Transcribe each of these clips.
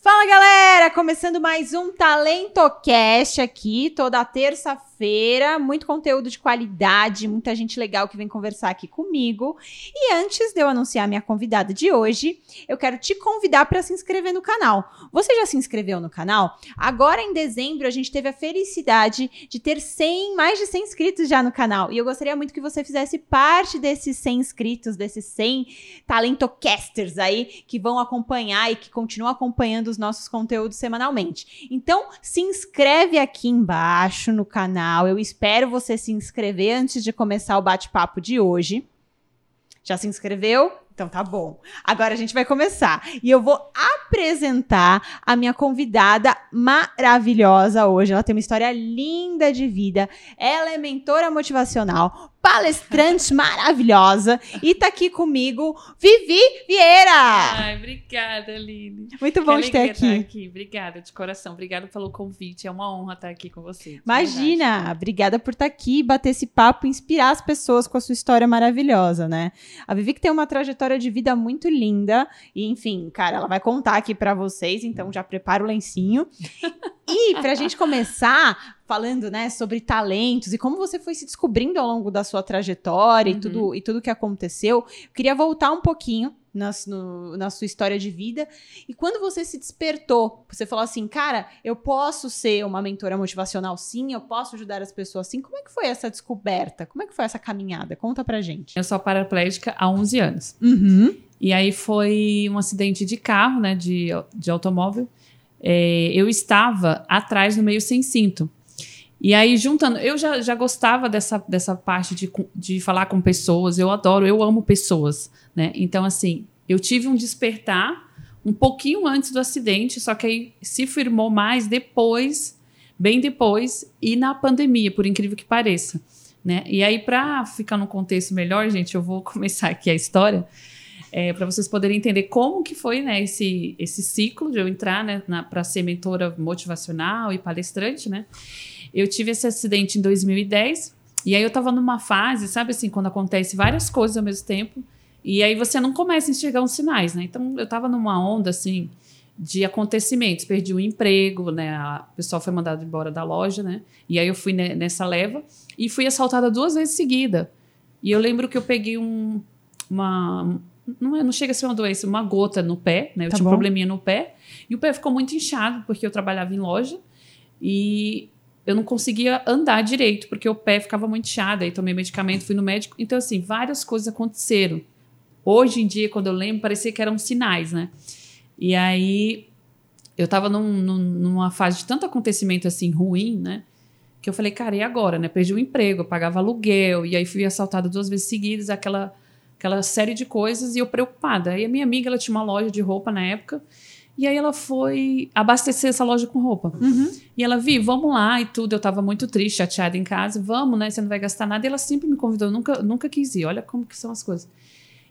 Fala galera, começando mais um TalentoCast aqui, toda terça-feira, muito conteúdo de qualidade, muita gente legal que vem conversar aqui comigo. E antes de eu anunciar minha convidada de hoje, eu quero te convidar para se inscrever no canal. Você já se inscreveu no canal? Agora em dezembro a gente teve a felicidade de ter 100, mais de 100 inscritos já no canal. E eu gostaria muito que você fizesse parte desses 100 inscritos, desses 100 TalentoCasters aí que vão acompanhar e que continuam acompanhando os nossos conteúdos semanalmente. Então, se inscreve aqui embaixo no canal. Eu espero você se inscrever antes de começar o bate-papo de hoje. Já se inscreveu? Então tá bom. Agora a gente vai começar. E eu vou apresentar a minha convidada maravilhosa hoje. Ela tem uma história linda de vida. Ela é mentora motivacional, palestrante maravilhosa. E tá aqui comigo, Vivi Vieira. Ai, obrigada, Aline. Muito bom te ter aqui. aqui. Obrigada, de coração. Obrigada pelo convite. É uma honra estar aqui com você. Imagina. Obrigada por estar aqui, bater esse papo, inspirar as pessoas com a sua história maravilhosa, né? A Vivi que tem uma trajetória de vida muito linda. E, enfim, cara, ela vai contar aqui para vocês, então já prepara o lencinho. E pra gente começar falando, né, sobre talentos e como você foi se descobrindo ao longo da sua trajetória uhum. e tudo e tudo que aconteceu, eu queria voltar um pouquinho na, no, na sua história de vida. E quando você se despertou, você falou assim, cara, eu posso ser uma mentora motivacional sim, eu posso ajudar as pessoas sim. Como é que foi essa descoberta? Como é que foi essa caminhada? Conta pra gente. Eu sou paraplégica há 11 anos. Uhum. E aí foi um acidente de carro, né, de, de automóvel é, eu estava atrás no meio sem cinto. E aí, juntando, eu já, já gostava dessa, dessa parte de, de falar com pessoas, eu adoro, eu amo pessoas, né? Então, assim, eu tive um despertar um pouquinho antes do acidente, só que aí se firmou mais depois, bem depois, e na pandemia, por incrível que pareça, né? E aí, para ficar no contexto melhor, gente, eu vou começar aqui a história é, para vocês poderem entender como que foi né, esse, esse ciclo de eu entrar né, para ser mentora motivacional e palestrante, né? Eu tive esse acidente em 2010 e aí eu estava numa fase, sabe assim, quando acontece várias coisas ao mesmo tempo e aí você não começa a enxergar os sinais, né? Então eu estava numa onda assim de acontecimentos, perdi o emprego, né? A pessoa foi mandada embora da loja, né? E aí eu fui nessa leva e fui assaltada duas vezes seguida. E eu lembro que eu peguei um, uma, não, é, não chega a ser uma doença, uma gota no pé, né? Eu tá tinha bom. um probleminha no pé. E o pé ficou muito inchado, porque eu trabalhava em loja. E eu não conseguia andar direito, porque o pé ficava muito inchado. Aí tomei medicamento, fui no médico. Então, assim, várias coisas aconteceram. Hoje em dia, quando eu lembro, parecia que eram sinais, né? E aí, eu tava num, num, numa fase de tanto acontecimento, assim, ruim, né? Que eu falei, cara, e agora, né? Perdi o emprego, eu pagava aluguel. E aí fui assaltada duas vezes seguidas, aquela aquela série de coisas e eu preocupada. Aí a minha amiga, ela tinha uma loja de roupa na época, e aí ela foi abastecer essa loja com roupa. Uhum. E ela, vi, vamos lá e tudo. Eu tava muito triste, chateada em casa. Vamos, né? Você não vai gastar nada. E ela sempre me convidou, eu nunca, nunca quis ir. Olha como que são as coisas.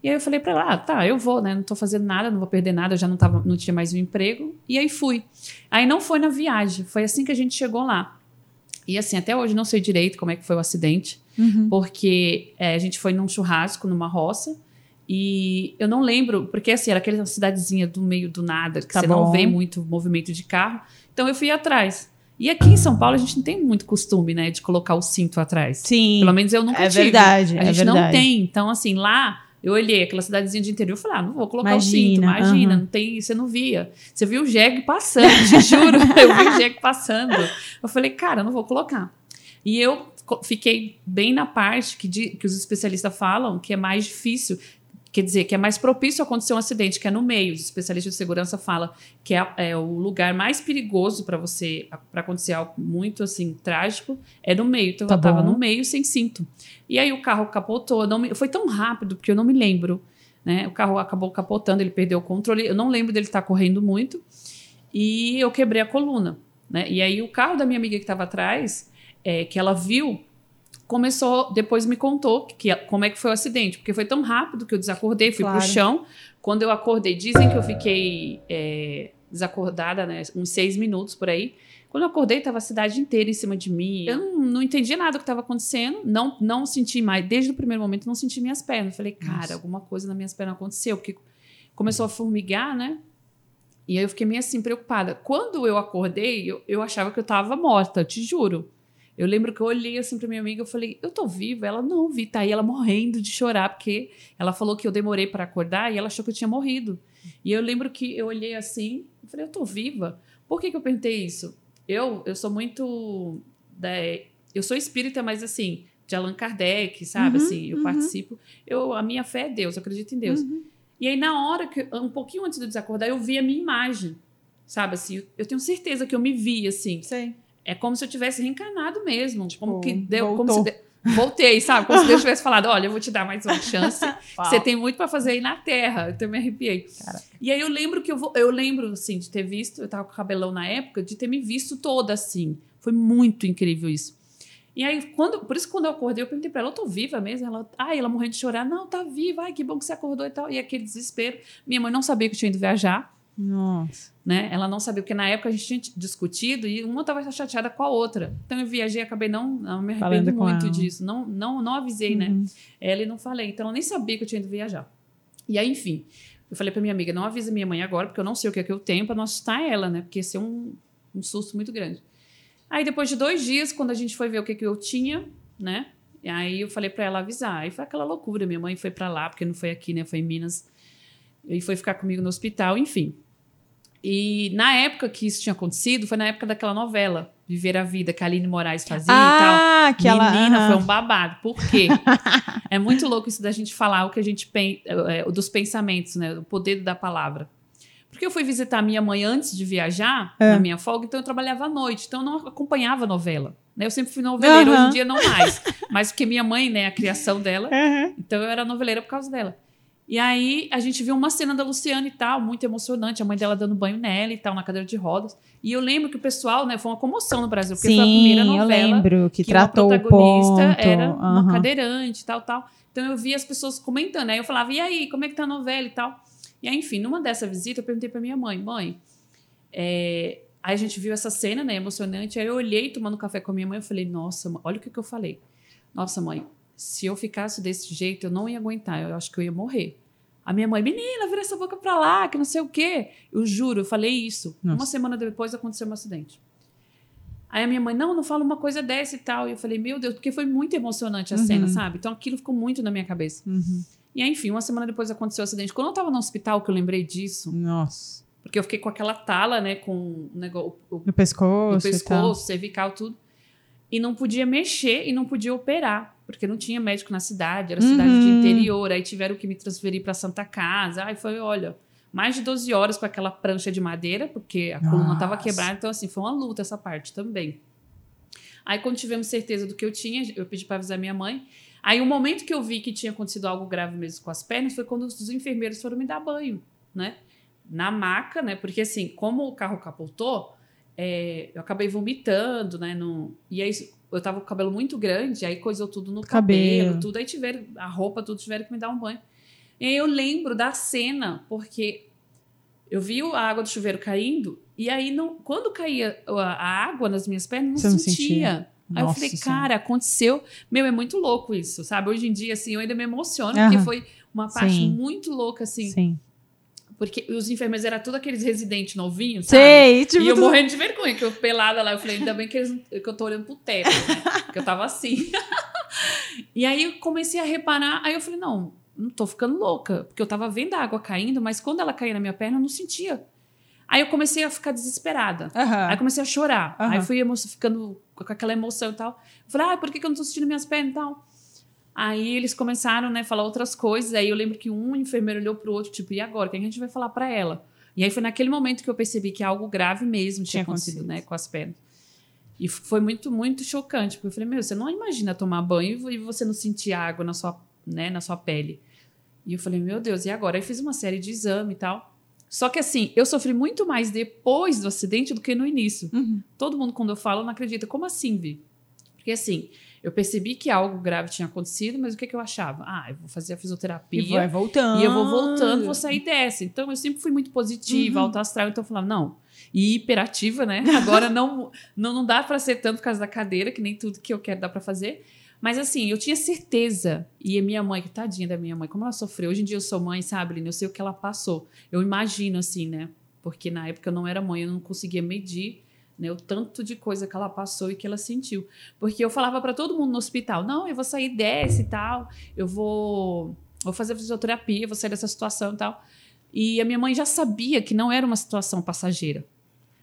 E aí eu falei para ela, ah, tá, eu vou, né? Não tô fazendo nada, não vou perder nada, eu já não, tava, não tinha mais um emprego. E aí fui. Aí não foi na viagem, foi assim que a gente chegou lá. E assim, até hoje não sei direito como é que foi o acidente uhum. porque é, a gente foi num churrasco, numa roça, e eu não lembro, porque assim, era aquela cidadezinha do meio do nada, que tá você bom. não vê muito movimento de carro. Então eu fui atrás. E aqui em São Paulo a gente não tem muito costume, né, de colocar o cinto atrás. Sim. Pelo menos eu nunca é tive. Verdade, a é gente verdade. não tem. Então, assim, lá eu olhei aquela cidadezinha de interior e falei, ah, não vou colocar imagina, o cinto. Imagina, não tem, você não via. Você viu o jegue passando, te juro. eu vi o jegue passando. Eu falei, cara, não vou colocar. E eu fiquei bem na parte que, de, que os especialistas falam que é mais difícil, quer dizer, que é mais propício a acontecer um acidente, que é no meio. Os especialistas de segurança falam que é, é o lugar mais perigoso para você, para acontecer algo muito assim trágico, é no meio. Então tá eu estava no meio sem cinto. E aí o carro capotou, não me, foi tão rápido porque eu não me lembro. Né? O carro acabou capotando, ele perdeu o controle. Eu não lembro dele estar tá correndo muito. E eu quebrei a coluna. Né? E aí o carro da minha amiga que estava atrás, é, que ela viu, começou, depois me contou que, como é que foi o acidente, porque foi tão rápido que eu desacordei, fui claro. pro chão. Quando eu acordei, dizem que eu fiquei é, desacordada, né, uns seis minutos por aí. Quando eu acordei, estava a cidade inteira em cima de mim. Eu não, não entendi nada do que estava acontecendo. Não, não senti mais, desde o primeiro momento, não senti minhas pernas. falei, cara, Nossa. alguma coisa nas minhas pernas aconteceu, porque começou a formigar, né? E aí eu fiquei meio assim, preocupada. Quando eu acordei, eu, eu achava que eu tava morta, te juro. Eu lembro que eu olhei assim pra minha amiga, eu falei, eu tô viva? Ela, não, vi, tá aí ela morrendo de chorar, porque ela falou que eu demorei para acordar e ela achou que eu tinha morrido. E eu lembro que eu olhei assim, eu falei, eu tô viva? Por que, que eu perguntei isso? Eu, eu sou muito. Da, eu sou espírita, mas assim, de Allan Kardec, sabe? Uhum, assim, eu uhum. participo. Eu, a minha fé é Deus, eu acredito em Deus. Uhum. E aí, na hora que, um pouquinho antes de eu desacordar, eu vi a minha imagem, sabe? Assim, eu tenho certeza que eu me vi, assim. Sei. É como se eu tivesse reencarnado mesmo. Tipo, como que deu. Como voltou. se de- Voltei, sabe? Como se Deus tivesse falado: olha, eu vou te dar mais uma chance. Você tem muito pra fazer aí na Terra. Eu até me arrepiei. Caraca. E aí eu lembro que eu vou, eu lembro assim de ter visto, eu tava com cabelão na época, de ter me visto toda assim. Foi muito incrível isso. E aí quando, por isso que quando eu acordei, eu perguntei pra ela, eu tô viva mesmo? Ela, ai, ela morrendo de chorar, não, tá viva, ai, que bom que você acordou e tal. E aquele desespero. Minha mãe não sabia que eu tinha ido viajar, Nossa. né? Ela não sabia, porque na época a gente tinha discutido e uma tava chateada com a outra. Então eu viajei, acabei não, não me arrependo muito disso. Não, não, não avisei, né? Uhum. Ela e não falei. Então, ela nem sabia que eu tinha ido viajar. E aí, enfim, eu falei pra minha amiga, não avisa minha mãe agora, porque eu não sei o que é que eu tenho pra não assustar ela, né? Porque ia ser um, um susto muito grande. Aí, depois de dois dias, quando a gente foi ver o que, que eu tinha, né? E aí eu falei pra ela avisar. Aí foi aquela loucura. Minha mãe foi pra lá, porque não foi aqui, né? Foi em Minas. E foi ficar comigo no hospital, enfim. E na época que isso tinha acontecido, foi na época daquela novela, Viver a Vida, que a Aline Moraes fazia e tal. Ah, que ela. Menina, aham. foi um babado. Por quê? é muito louco isso da gente falar o que a gente pensa, dos pensamentos, né? O poder da palavra. Porque eu fui visitar minha mãe antes de viajar, É. na minha folga, então eu trabalhava à noite, então eu não acompanhava a novela. né? Eu sempre fui noveleira, Aham. hoje em dia não mais. Mas porque minha mãe, né, a criação dela, Aham. então eu era noveleira por causa dela. E aí a gente viu uma cena da Luciana e tal, muito emocionante, a mãe dela dando banho nela e tal, na cadeira de rodas. E eu lembro que o pessoal, né, foi uma comoção no Brasil, porque foi a primeira Sim, eu novela lembro que, que tratou o o protagonista ponto. era uma aham. cadeirante, tal, tal. Então eu via as pessoas comentando. Aí eu falava, e aí, como é que tá a novela e tal? E aí, enfim, numa dessa visita, eu perguntei pra minha mãe, mãe, é... aí a gente viu essa cena, né, emocionante. Aí eu olhei tomando café com a minha mãe, eu falei, nossa, olha o que, que eu falei. Nossa, mãe, se eu ficasse desse jeito, eu não ia aguentar, eu acho que eu ia morrer. A minha mãe, menina, vira essa boca pra lá, que não sei o quê. Eu juro, eu falei isso. Nossa. Uma semana depois aconteceu um acidente. Aí a minha mãe, não, não fala uma coisa dessa e tal. E eu falei, meu Deus, porque foi muito emocionante a Uhum. cena, sabe? Então aquilo ficou muito na minha cabeça. Uhum. E aí, enfim, uma semana depois aconteceu o acidente. Quando eu tava no hospital, que eu lembrei disso, Nossa. porque eu fiquei com aquela tala, né, com o negócio, o, No pescoço. no pescoço, cervical, tudo. E não podia mexer e não podia operar, porque não tinha médico na cidade, era cidade de Uhum. interior. Aí tiveram que me transferir para Santa Casa. Aí foi, olha, mais de 12 horas com aquela prancha de madeira, porque a coluna estava Nossa. quebrada. Então, assim, foi uma luta essa parte também. Aí, quando tivemos certeza do que eu tinha, eu pedi para avisar minha mãe. Aí, o momento que eu vi que tinha acontecido algo grave mesmo com as pernas foi quando os enfermeiros foram me dar banho, né? Na maca, né? Porque, assim, como o carro capotou, é, eu acabei vomitando, né? No, e aí, eu tava com o cabelo muito grande, aí coisou tudo no cabelo, Cabelo. tudo. Aí tiveram, a roupa, tudo, tiveram que me dar um banho. E aí, eu lembro da cena, porque eu vi a água do chuveiro caindo, e aí, não, quando caía a, água nas minhas pernas, Você não não sentia. sentia? Aí eu Nossa falei, Senhora. cara, aconteceu. Meu, é muito louco isso, sabe? Hoje em dia, assim, eu ainda me emociono, porque foi uma parte Sim. muito louca, assim. Sim. Porque os enfermeiros eram todos aqueles residentes novinhos, sabe? Sei, tipo. e eu morrendo de vergonha, que eu pelada lá, eu falei, ainda bem que, eles, que eu tô olhando pro teto, né? Porque eu tava assim. e aí eu comecei a reparar, aí eu falei, não, não tô ficando louca, porque eu tava vendo a água caindo, mas quando ela caía na minha perna, eu não sentia. Aí eu comecei a ficar desesperada. Aham. Aí comecei a chorar. Aham. Aí fui ficando com aquela emoção e tal. Eu falei, ah, por que, que eu não tô sentindo minhas pernas e tal? Aí eles começaram, né, a falar outras coisas. Aí eu lembro que um enfermeiro olhou pro outro, tipo, e agora? O que a gente vai falar pra ela? E aí foi naquele momento que eu percebi que algo grave mesmo tinha, Tinha acontecido, acontecido. né, com as pernas. E foi muito, muito chocante, porque eu falei, meu, você não imagina tomar banho e você não sentir água na sua, né, na sua pele. E eu falei, meu Deus, e agora? Aí fiz uma série de exame e tal. Só que assim, eu sofri muito mais depois do acidente do que no início. Uhum. Todo mundo, quando eu falo, não acredita. Como assim, Vi? Porque assim, eu percebi que algo grave tinha acontecido, mas o que, que eu achava? Ah, eu vou fazer a fisioterapia. E vai voltando. E eu vou voltando, vou sair dessa. Então eu sempre fui muito positiva, Uhum. alto astral, então eu falava, não. E hiperativa, né? Agora não, não, não dá pra ser tanto por causa da cadeira, que nem tudo que eu quero dá pra fazer. Mas assim, eu tinha certeza. E a minha mãe, que tadinha da minha mãe, como ela sofreu. Hoje em dia eu sou mãe, sabe, Aline? Eu sei o que ela passou. Eu imagino, assim, né? porque na época eu não era mãe, eu não conseguia medir né, o tanto de coisa que ela passou e que ela sentiu. Porque eu falava para todo mundo no hospital: não, eu vou sair dessa e tal, eu vou, vou fazer fisioterapia, vou sair dessa situação e tal. E a minha mãe já sabia que não era uma situação passageira.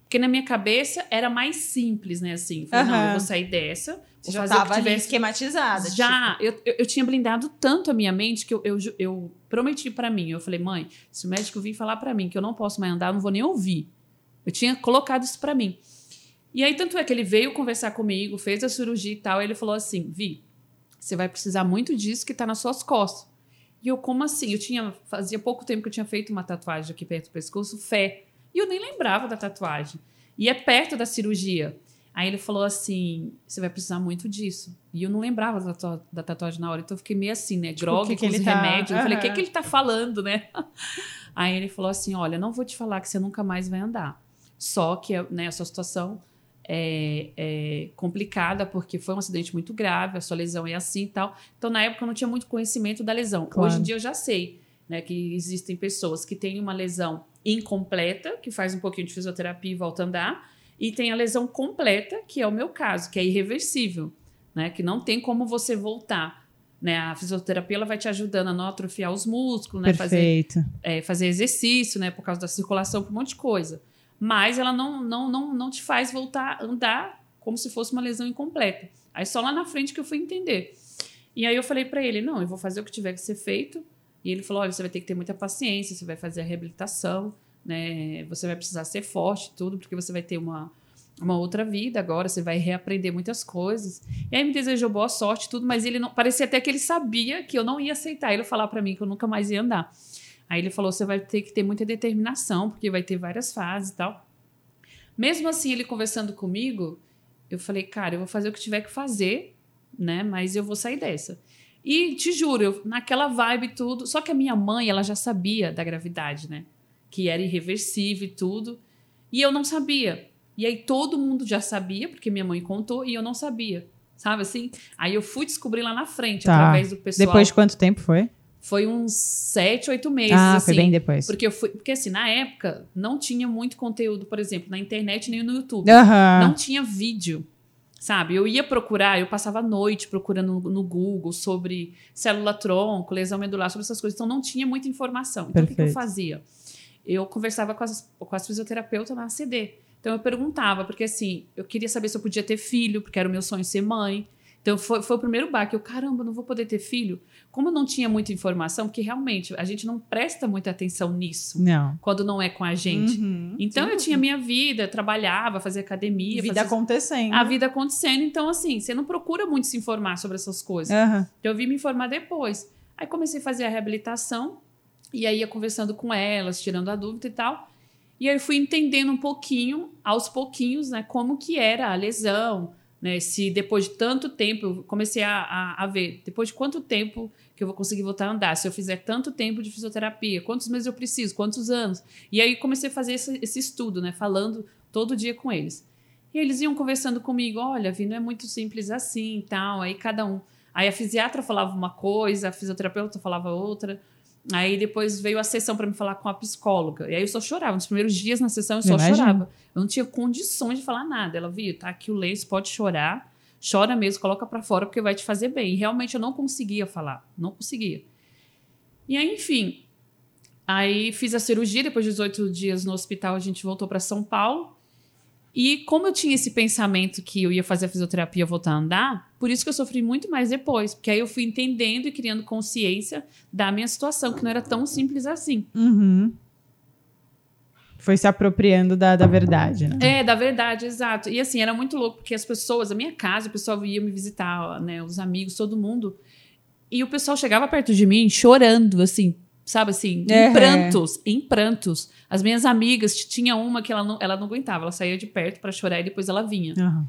Porque na minha cabeça era mais simples, né? Assim, falei, não, eu vou sair dessa. Você já estava tivesse... esquematizada. Já, tipo... eu, eu, eu, tinha blindado tanto a minha mente que eu, eu, eu prometi para mim. Eu falei, mãe, se o médico vir falar para mim que eu não posso mais andar, eu não vou nem ouvir. Eu tinha colocado isso para mim. E aí, tanto é que ele veio conversar comigo, fez a cirurgia e tal. E ele falou assim: Vi, você vai precisar muito disso que tá nas suas costas. E eu, como assim? Eu tinha. Fazia pouco tempo que eu tinha feito uma tatuagem aqui perto do pescoço, fé. E eu nem lembrava da tatuagem. E é perto da cirurgia. Aí ele falou assim: você vai precisar muito disso. E eu não lembrava da, tatu da tatuagem na hora, então eu fiquei meio assim, né? Tipo, Grog com os tá... remédios. Eu falei: o que, que ele tá falando, né? Aí ele falou assim: olha, não vou te falar que você nunca mais vai andar. Só que né, a sua situação é, é, complicada, porque foi um acidente muito grave, a sua lesão é assim e tal. Então, na época, eu não tinha muito conhecimento da lesão. Claro. Hoje em dia, eu já sei né, que existem pessoas que têm uma lesão incompleta, que faz um pouquinho de fisioterapia e volta a andar, e tem a lesão completa, que é o meu caso, que é irreversível, né, que não tem como você voltar. Né, a fisioterapia ela vai te ajudando a não atrofiar os músculos, né, fazer, é, fazer exercício, né, por causa da circulação, por um monte de coisa mas ela não, não, não, não te faz voltar a andar como se fosse uma lesão incompleta. Aí só lá na frente que eu fui entender. E aí eu falei para ele: não, eu vou fazer o que tiver que ser feito. E ele falou: olha, você vai ter que ter muita paciência, você vai fazer a reabilitação, né? Você vai precisar ser forte, tudo, porque você vai ter uma, uma outra vida agora, você vai reaprender muitas coisas. E aí me desejou boa sorte, tudo, mas ele não parecia até que ele sabia que eu não ia aceitar ele falar para mim que eu nunca mais ia andar. Aí ele falou: você vai ter que ter muita determinação, porque vai ter várias fases e tal. Mesmo assim, ele conversando comigo, eu falei: cara, eu vou fazer o que tiver que fazer, né? Mas eu vou sair dessa. E te juro, eu, naquela vibe tudo. Só que a minha mãe, ela já sabia da gravidade, né? Que era irreversível e tudo. E eu não sabia. E aí todo mundo já sabia, porque minha mãe contou, e eu não sabia. Sabe assim? Aí eu fui descobrir lá na frente, tá. através do pessoal. Depois de quanto tempo foi? Foi uns sete, oito meses. Ah, assim, foi bem depois. Porque eu fui. Porque assim, na época, não tinha muito conteúdo, por exemplo, na internet nem no YouTube. Uhum. Não tinha vídeo. Sabe? Eu ia procurar, eu passava a noite procurando no, no Google sobre célula-tronco, lesão medular, sobre essas coisas. Então não tinha muita informação. Então Perfeito. o que, que eu fazia? Eu conversava com as, com as fisioterapeutas na ACD. Então eu perguntava, porque assim, eu queria saber se eu podia ter filho, porque era o meu sonho ser mãe. Então foi, foi o primeiro baque. Eu, caramba, não vou poder ter filho. Como eu não tinha muita informação, porque realmente a gente não presta muita atenção nisso não. quando não é com a gente. Uhum, então sim. eu tinha minha vida, trabalhava, fazia academia. Vida fazia... acontecendo. A vida acontecendo. Então, assim, você não procura muito se informar sobre essas coisas. Uhum. Então eu vim me informar depois. Aí comecei a fazer a reabilitação, e aí ia conversando com elas, tirando a dúvida e tal. E aí fui entendendo um pouquinho, aos pouquinhos, né, como que era a lesão né? Se depois de tanto tempo, eu comecei a, a, a, ver, depois de quanto tempo que eu vou conseguir voltar a andar? Se eu fizer tanto tempo de fisioterapia, quantos meses eu preciso, quantos anos? E aí comecei a fazer esse, esse estudo, né? Falando todo dia com eles. E eles iam conversando comigo, olha, Vi, não é muito simples assim e tal. Aí cada um. Aí a fisiatra falava uma coisa, a fisioterapeuta falava outra. Aí depois veio a sessão para me falar com a psicóloga. E aí eu só chorava. Nos primeiros dias na sessão eu só Imagina. chorava. Eu não tinha condições de falar nada. Ela viu, tá aqui o lenço, pode chorar. Chora mesmo, coloca para fora porque vai te fazer bem. E realmente eu não conseguia falar. Não conseguia. E aí, enfim. Aí fiz a cirurgia. Depois de 18 dias no hospital, a gente voltou para São Paulo. E como eu tinha esse pensamento que eu ia fazer a fisioterapia voltar a andar, por isso que eu sofri muito mais depois. Porque aí eu fui entendendo e criando consciência da minha situação, que não era tão simples assim. Uhum. Foi se apropriando da, da verdade, né? É, da verdade, exato. E assim, era muito louco, porque as pessoas, a minha casa, o pessoal ia me visitar, né? Os amigos, todo mundo. E o pessoal chegava perto de mim chorando, assim, sabe assim, em prantos, em prantos. As minhas amigas, tinha uma que ela não, ela não aguentava, ela saía de perto para chorar e depois ela vinha. Uhum.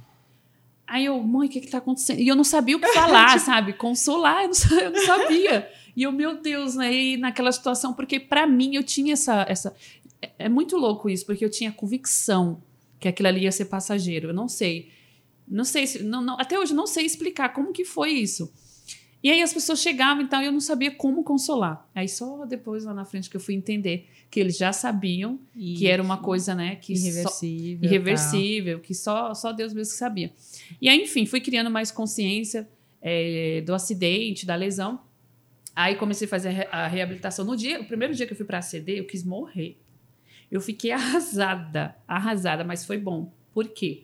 Aí eu, mãe, o que que tá acontecendo? E eu não sabia o que falar, sabe? Consolar, eu não, eu não sabia. E eu, meu Deus, né? E naquela situação, porque para mim eu tinha essa, essa. É, é muito louco isso, porque eu tinha convicção que aquilo ali ia ser passageiro. Eu não sei. Não sei se. Não, não, até hoje não sei explicar como que foi isso. E aí as pessoas chegavam e tal, e eu não sabia como consolar. Aí só depois lá na frente que eu fui entender que eles já sabiam E- que era uma coisa, né, que só, irreversível. irreversível, que só, só Deus mesmo que sabia. E aí, enfim, fui criando mais consciência é, do acidente, da lesão. Aí comecei a fazer a reabilitação. No dia, o primeiro dia que eu fui para a CD, eu quis morrer. Eu fiquei arrasada, arrasada, mas foi bom. Por quê?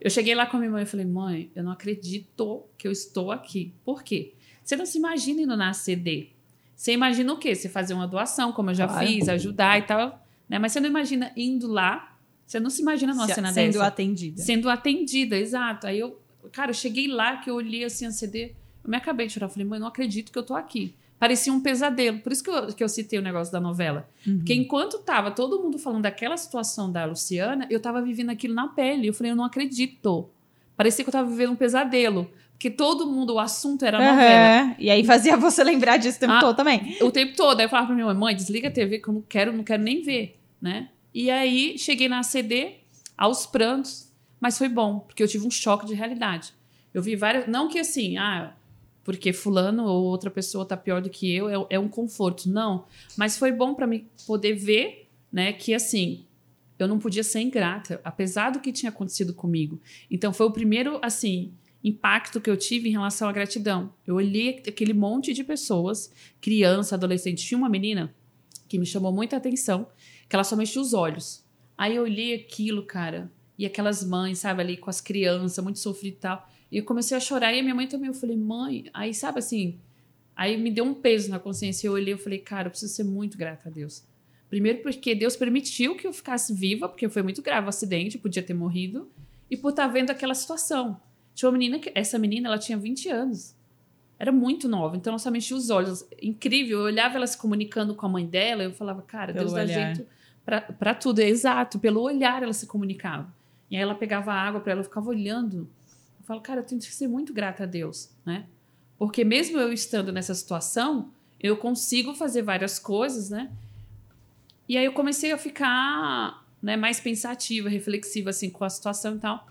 Eu cheguei lá com a minha mãe e falei, mãe, eu não acredito que eu estou aqui. Por quê? Você não se imagina indo na CD. Você imagina o quê? Você fazer uma doação, como eu já Claro. fiz, ajudar e tal. Né? Mas você não imagina indo lá. Você não se imagina numa Se- cena sendo dessa. atendida. Sendo atendida, exato. Aí eu, cara, eu cheguei lá que eu olhei assim a CD, eu me acabei de chorar. Eu falei, mãe, não acredito que eu tô aqui. Parecia um pesadelo. Por isso que eu, que eu citei o negócio da novela. Uhum. Porque enquanto tava todo mundo falando daquela situação da Luciana, eu tava vivendo aquilo na pele. Eu falei, eu não acredito. Parecia que eu tava vivendo um pesadelo. Porque todo mundo, o assunto era a novela. E aí fazia você lembrar disso o tempo Ah. todo também. O tempo todo. Aí eu falava pra minha mãe, mãe, desliga a TV que eu não quero, não quero nem ver, né? E aí cheguei na CD, aos prantos, mas foi bom, porque eu tive um choque de realidade. Eu vi várias. Não que assim, ah, porque fulano ou outra pessoa tá pior do que eu, é, é um conforto. Não. Mas foi bom para mim poder ver, né, que assim, eu não podia ser ingrata, apesar do que tinha acontecido comigo. Então foi o primeiro, assim, impacto que eu tive em relação à gratidão. Eu olhei aquele monte de pessoas, criança, adolescente. Tinha uma menina que me chamou muita atenção, que ela só mexia os olhos. Aí eu olhei aquilo, cara, e aquelas mães, sabe, ali com as crianças, muito sofrido e tal. E eu comecei a chorar, e a minha mãe também. Eu falei, mãe, aí sabe assim, aí me deu um peso na consciência. Eu olhei e falei, cara, eu preciso ser muito grata a Deus. Primeiro porque Deus permitiu que eu ficasse viva, porque foi muito grave o acidente, eu podia ter morrido, e por estar vendo aquela situação. Tinha uma menina, que, essa menina, ela tinha 20 anos. Era muito nova, então ela só mexia os olhos. Incrível, eu olhava ela se comunicando com a mãe dela, eu falava, cara, Pelo Deus dá olhar. jeito pra- pra tudo. É exato, pelo olhar ela se comunicava. E aí ela pegava água para ela, eu ficava olhando. Eu falo, cara, eu tenho que ser muito grata a Deus, né? Porque mesmo eu estando nessa situação, eu consigo fazer várias coisas, né? E aí eu comecei a ficar né, mais pensativa, reflexiva assim com a situação e tal.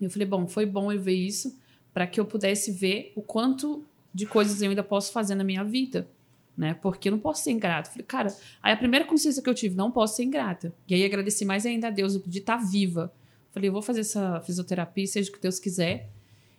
Eu falei, bom, foi bom eu ver isso para que eu pudesse ver o quanto de coisas eu ainda posso fazer na minha vida, né? Porque eu não posso ser ingrata. Eu falei, cara, aí a primeira consciência que eu tive, não posso ser ingrata. E aí agradeci mais ainda a Deus de estar viva. Falei, eu vou fazer essa fisioterapia, seja o que Deus quiser.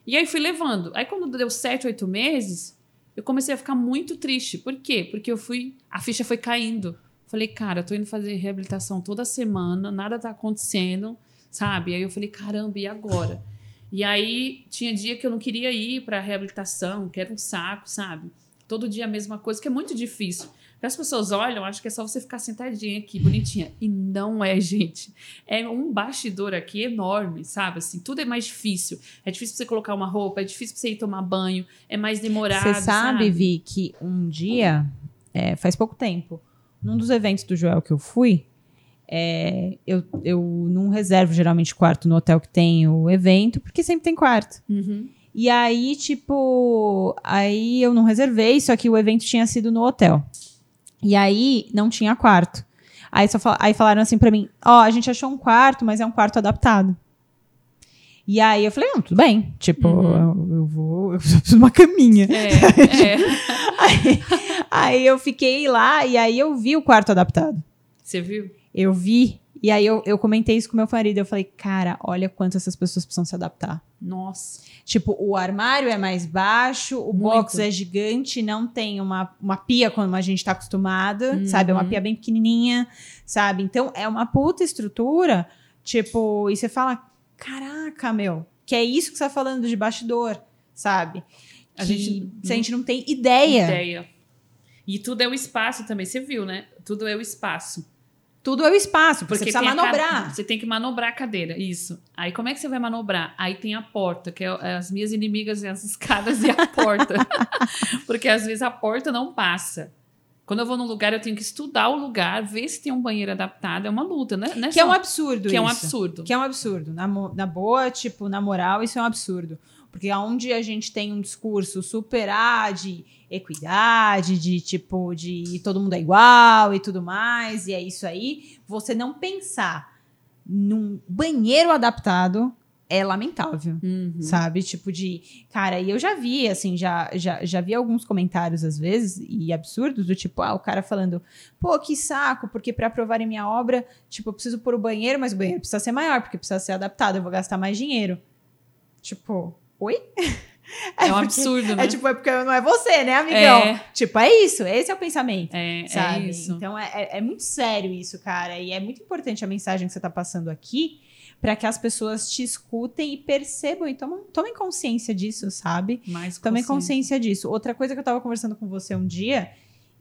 E aí fui levando. Aí quando deu sete, oito meses, eu comecei a ficar muito triste. Por quê? Porque eu fui, a ficha foi caindo. Falei, cara, eu tô indo fazer reabilitação toda semana, nada tá acontecendo, sabe? Aí eu falei, caramba, e agora? E aí tinha dia que eu não queria ir pra reabilitação, que era um saco, sabe? Todo dia a mesma coisa, que é muito difícil. Porque as pessoas olham, acho que é só você ficar sentadinha aqui, bonitinha. E não é, gente. É um bastidor aqui enorme, sabe? Assim, tudo é mais difícil. É difícil pra você colocar uma roupa, é difícil pra você ir tomar banho, é mais demorado. Você sabe, Vi, que um dia, é, faz pouco tempo, num dos eventos do Joel que eu fui, é, eu, eu não reservo geralmente quarto no hotel que tem o evento, porque sempre tem quarto. Uhum. E aí, tipo, aí eu não reservei, só que o evento tinha sido no hotel. E aí não tinha quarto. Aí, só fal- aí falaram assim pra mim: Ó, a gente achou um quarto, mas é um quarto adaptado. E aí eu falei: Não, tudo bem. Tipo, Uhum. eu, eu vou, eu preciso de uma caminha. É, é. Aí, aí eu fiquei lá e aí eu vi o quarto adaptado. Você viu? Eu vi. E aí eu, eu comentei isso com meu marido. Eu falei, cara, olha quanto essas pessoas precisam se adaptar. Nossa. Tipo, o armário é mais baixo, o Muito. box é gigante, não tem uma, uma pia como a gente tá acostumada, Uhum. sabe? É uma pia bem pequenininha, sabe? Então, é uma puta estrutura, tipo, e você fala, caraca, meu, que é isso que você tá falando de bastidor, sabe? A Que gente- a gente não tem ideia. Ideia. E tudo é o espaço também, você viu, né? Tudo é o espaço. Tudo é o espaço, porque, você precisa manobrar. Você tem que manobrar a cadeira, isso. Aí como é que você vai manobrar? Aí tem a porta, que é as minhas inimigas, as escadas e a porta. porque às vezes a porta não passa. Quando eu vou num lugar, eu tenho que estudar o lugar, ver se tem um banheiro adaptado. É uma luta, né? Não Que é só- um absurdo que é um isso. absurdo. Que é um absurdo. Na, na boa, tipo, na moral, isso é um absurdo. Porque onde a gente tem um discurso super ah, de equidade, de tipo, de todo mundo é igual e tudo mais, e é isso aí, você não pensar num banheiro adaptado é lamentável. Uhum. Sabe? Tipo de. Cara, e eu já vi, assim, já, já, já vi alguns comentários às vezes, e absurdos, do tipo, ah, o cara falando, pô, que saco, porque pra aprovarem minha obra, tipo, eu preciso pôr o banheiro, mas o banheiro precisa ser maior, porque precisa ser adaptado, eu vou gastar mais dinheiro. Tipo, oi? É um porque- absurdo, né? É tipo, é porque não é você, né, amigão? É. Tipo, é isso, esse é o pensamento. É, é Sabe? isso. Então é, é- é muito sério isso, cara. E é muito importante a mensagem que você tá passando aqui para que as pessoas te escutem e percebam e tomem, tomem consciência disso, sabe? Mais Tomem consciência. consciência disso. Outra coisa que eu tava conversando com você um dia,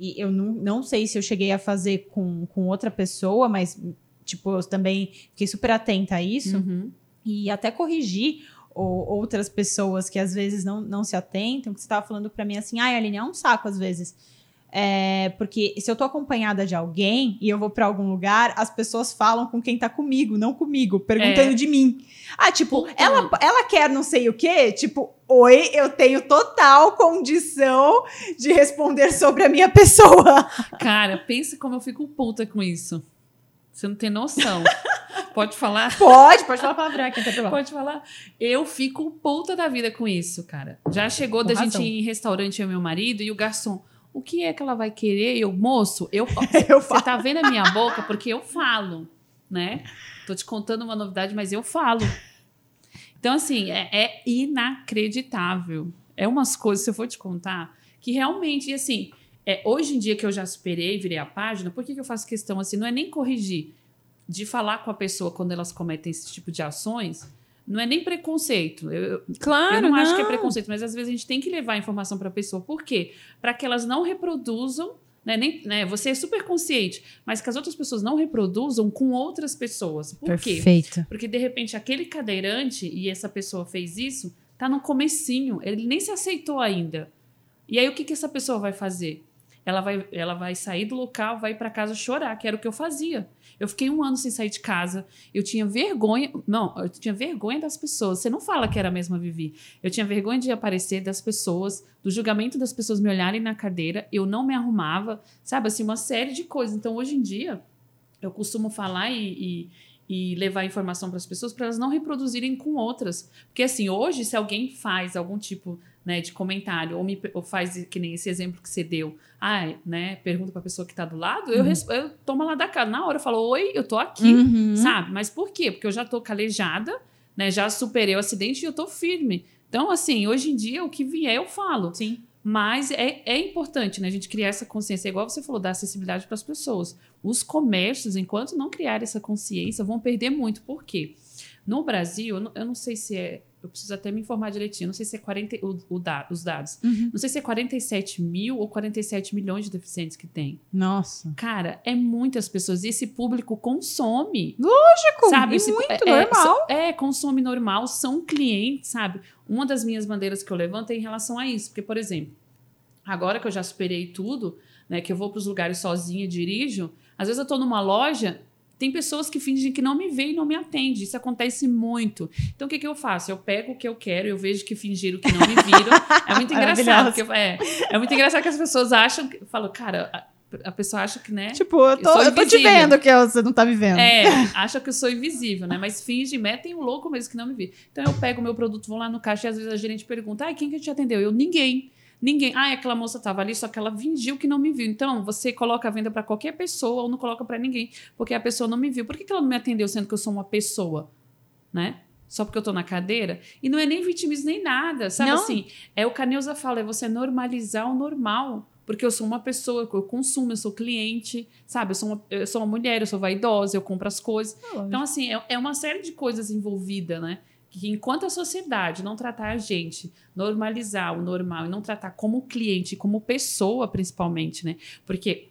e eu não, não sei se eu cheguei a fazer com, com outra pessoa, mas, tipo, eu também fiquei super atenta a isso Uhum. e até corrigir o- outras pessoas que às vezes não, não se atentam, que você estava falando para mim assim, ai, Aline, é um saco às vezes. É, porque se eu tô acompanhada de alguém e eu vou para algum lugar, as pessoas falam com quem tá comigo, não comigo, perguntando É. de mim. Ah, tipo, Puta. ela, ela quer não sei o quê? Tipo, oi, eu tenho total condição de responder sobre a minha pessoa. Cara, pensa como eu fico puta com isso. Você não tem noção. Pode falar? Pode, pode falar palavrão aqui, tem problema. Pode falar. Eu fico puta da vida com isso, cara. Já chegou Com da razão. gente ir em restaurante, eu e meu marido, e o garçom, o que é que ela vai querer? Eu, moço, eu, Eu você tá vendo a minha boca? Porque eu falo, né? Tô te contando uma novidade, mas eu falo. Então, assim, é, é inacreditável. É umas coisas, se eu for te contar, que realmente, e assim, é, hoje em dia que eu já superei, virei a página, por que, que eu faço questão assim? Não é nem corrigir, de falar com a pessoa quando elas cometem esse tipo de ações, não é nem preconceito. Eu, Claro, eu não, acho que é preconceito, mas às vezes a gente tem que levar a informação para a pessoa. Por quê? Para que elas não reproduzam, né, nem, né, você é super consciente, mas que as outras pessoas não reproduzam com outras pessoas. Por quê? Perfeito. Porque de repente aquele cadeirante e essa pessoa fez isso, tá no comecinho, ele nem se aceitou ainda. E aí o que que essa pessoa vai fazer? Ela vai, ela vai sair do local, vai para casa chorar, que era o que eu fazia. Eu fiquei um ano sem sair de casa. Eu tinha vergonha. Não, eu tinha vergonha das pessoas. Você não fala que era a mesma Vivi. Eu tinha vergonha de aparecer das pessoas, do julgamento das pessoas me olharem na cadeira. Eu não me arrumava, sabe? Assim, uma série de coisas. Então, hoje em dia, eu costumo falar e, e, e levar informação para as pessoas para elas não reproduzirem com outras. Porque, assim, hoje, se alguém faz algum tipo né, de comentário ou, me, ou faz que nem esse exemplo que você deu, ah, né, pergunta para a pessoa que está do lado, eu, Uhum. eu tomo lá da cara. Na hora eu falo, oi, eu tô aqui, Uhum. sabe? Mas por quê? Porque eu já tô calejada, né, já superei o acidente e eu tô firme. Então, assim, hoje em dia, o que vier eu falo. Sim. Mas é, é importante né, a gente criar essa consciência, igual você falou, dar acessibilidade para as pessoas. Os comércios, enquanto não criar essa consciência, vão perder muito. Por quê? No Brasil, eu não, eu não sei se é. Eu preciso até me informar direitinho. Não sei se é 40, o, o da- os dados. Uhum. Não sei se é 47 mil ou 47 milhões de deficientes que tem. Nossa. Cara, é muitas pessoas. E esse público consome. Lógico, Sabe? Esse- muito é, normal. são- É, consome normal, são clientes, sabe? Uma das minhas bandeiras que eu levanto é em relação a isso. Porque, por exemplo, agora que eu já superei tudo, né? Que eu vou para os lugares sozinha, dirijo, às vezes eu tô numa loja, tem pessoas que fingem que não me veem e não me atendem. Isso acontece muito. Então, o que, que eu faço? Eu pego o que eu quero, eu vejo que fingiram que não me viram. É muito engraçado. Porque, é, é muito engraçado que as pessoas acham. que- Falam, cara, a, pessoa acha que, né? Tipo, eu tô, sou eu tô te vendo que você não tá me vendo. É, acha que eu sou invisível, né? Mas finge, metem o louco mesmo que não me vê. Então eu pego o meu produto, vou lá no caixa e às vezes a gerente pergunta: ai, quem que te atendeu? Eu, ninguém. Ninguém. Ah, aquela moça tava ali, só que ela fingiu que não me viu. Então, você coloca a venda para qualquer pessoa ou não coloca para ninguém, porque a pessoa não me viu. Por que, que ela não me atendeu sendo que eu sou uma pessoa? Né? Só porque eu tô na cadeira? E não é nem vitimismo nem nada, sabe Não. assim? É o que a Neuza fala, é você normalizar o normal. Porque eu sou uma pessoa, eu consumo, eu sou cliente, sabe? Eu sou uma, eu sou uma mulher, eu sou vaidosa, eu compro as coisas. Então, assim, é, é uma série de coisas envolvida, né? Que enquanto a sociedade não tratar a gente, normalizar o normal e não tratar como cliente, como pessoa, principalmente, né? Porque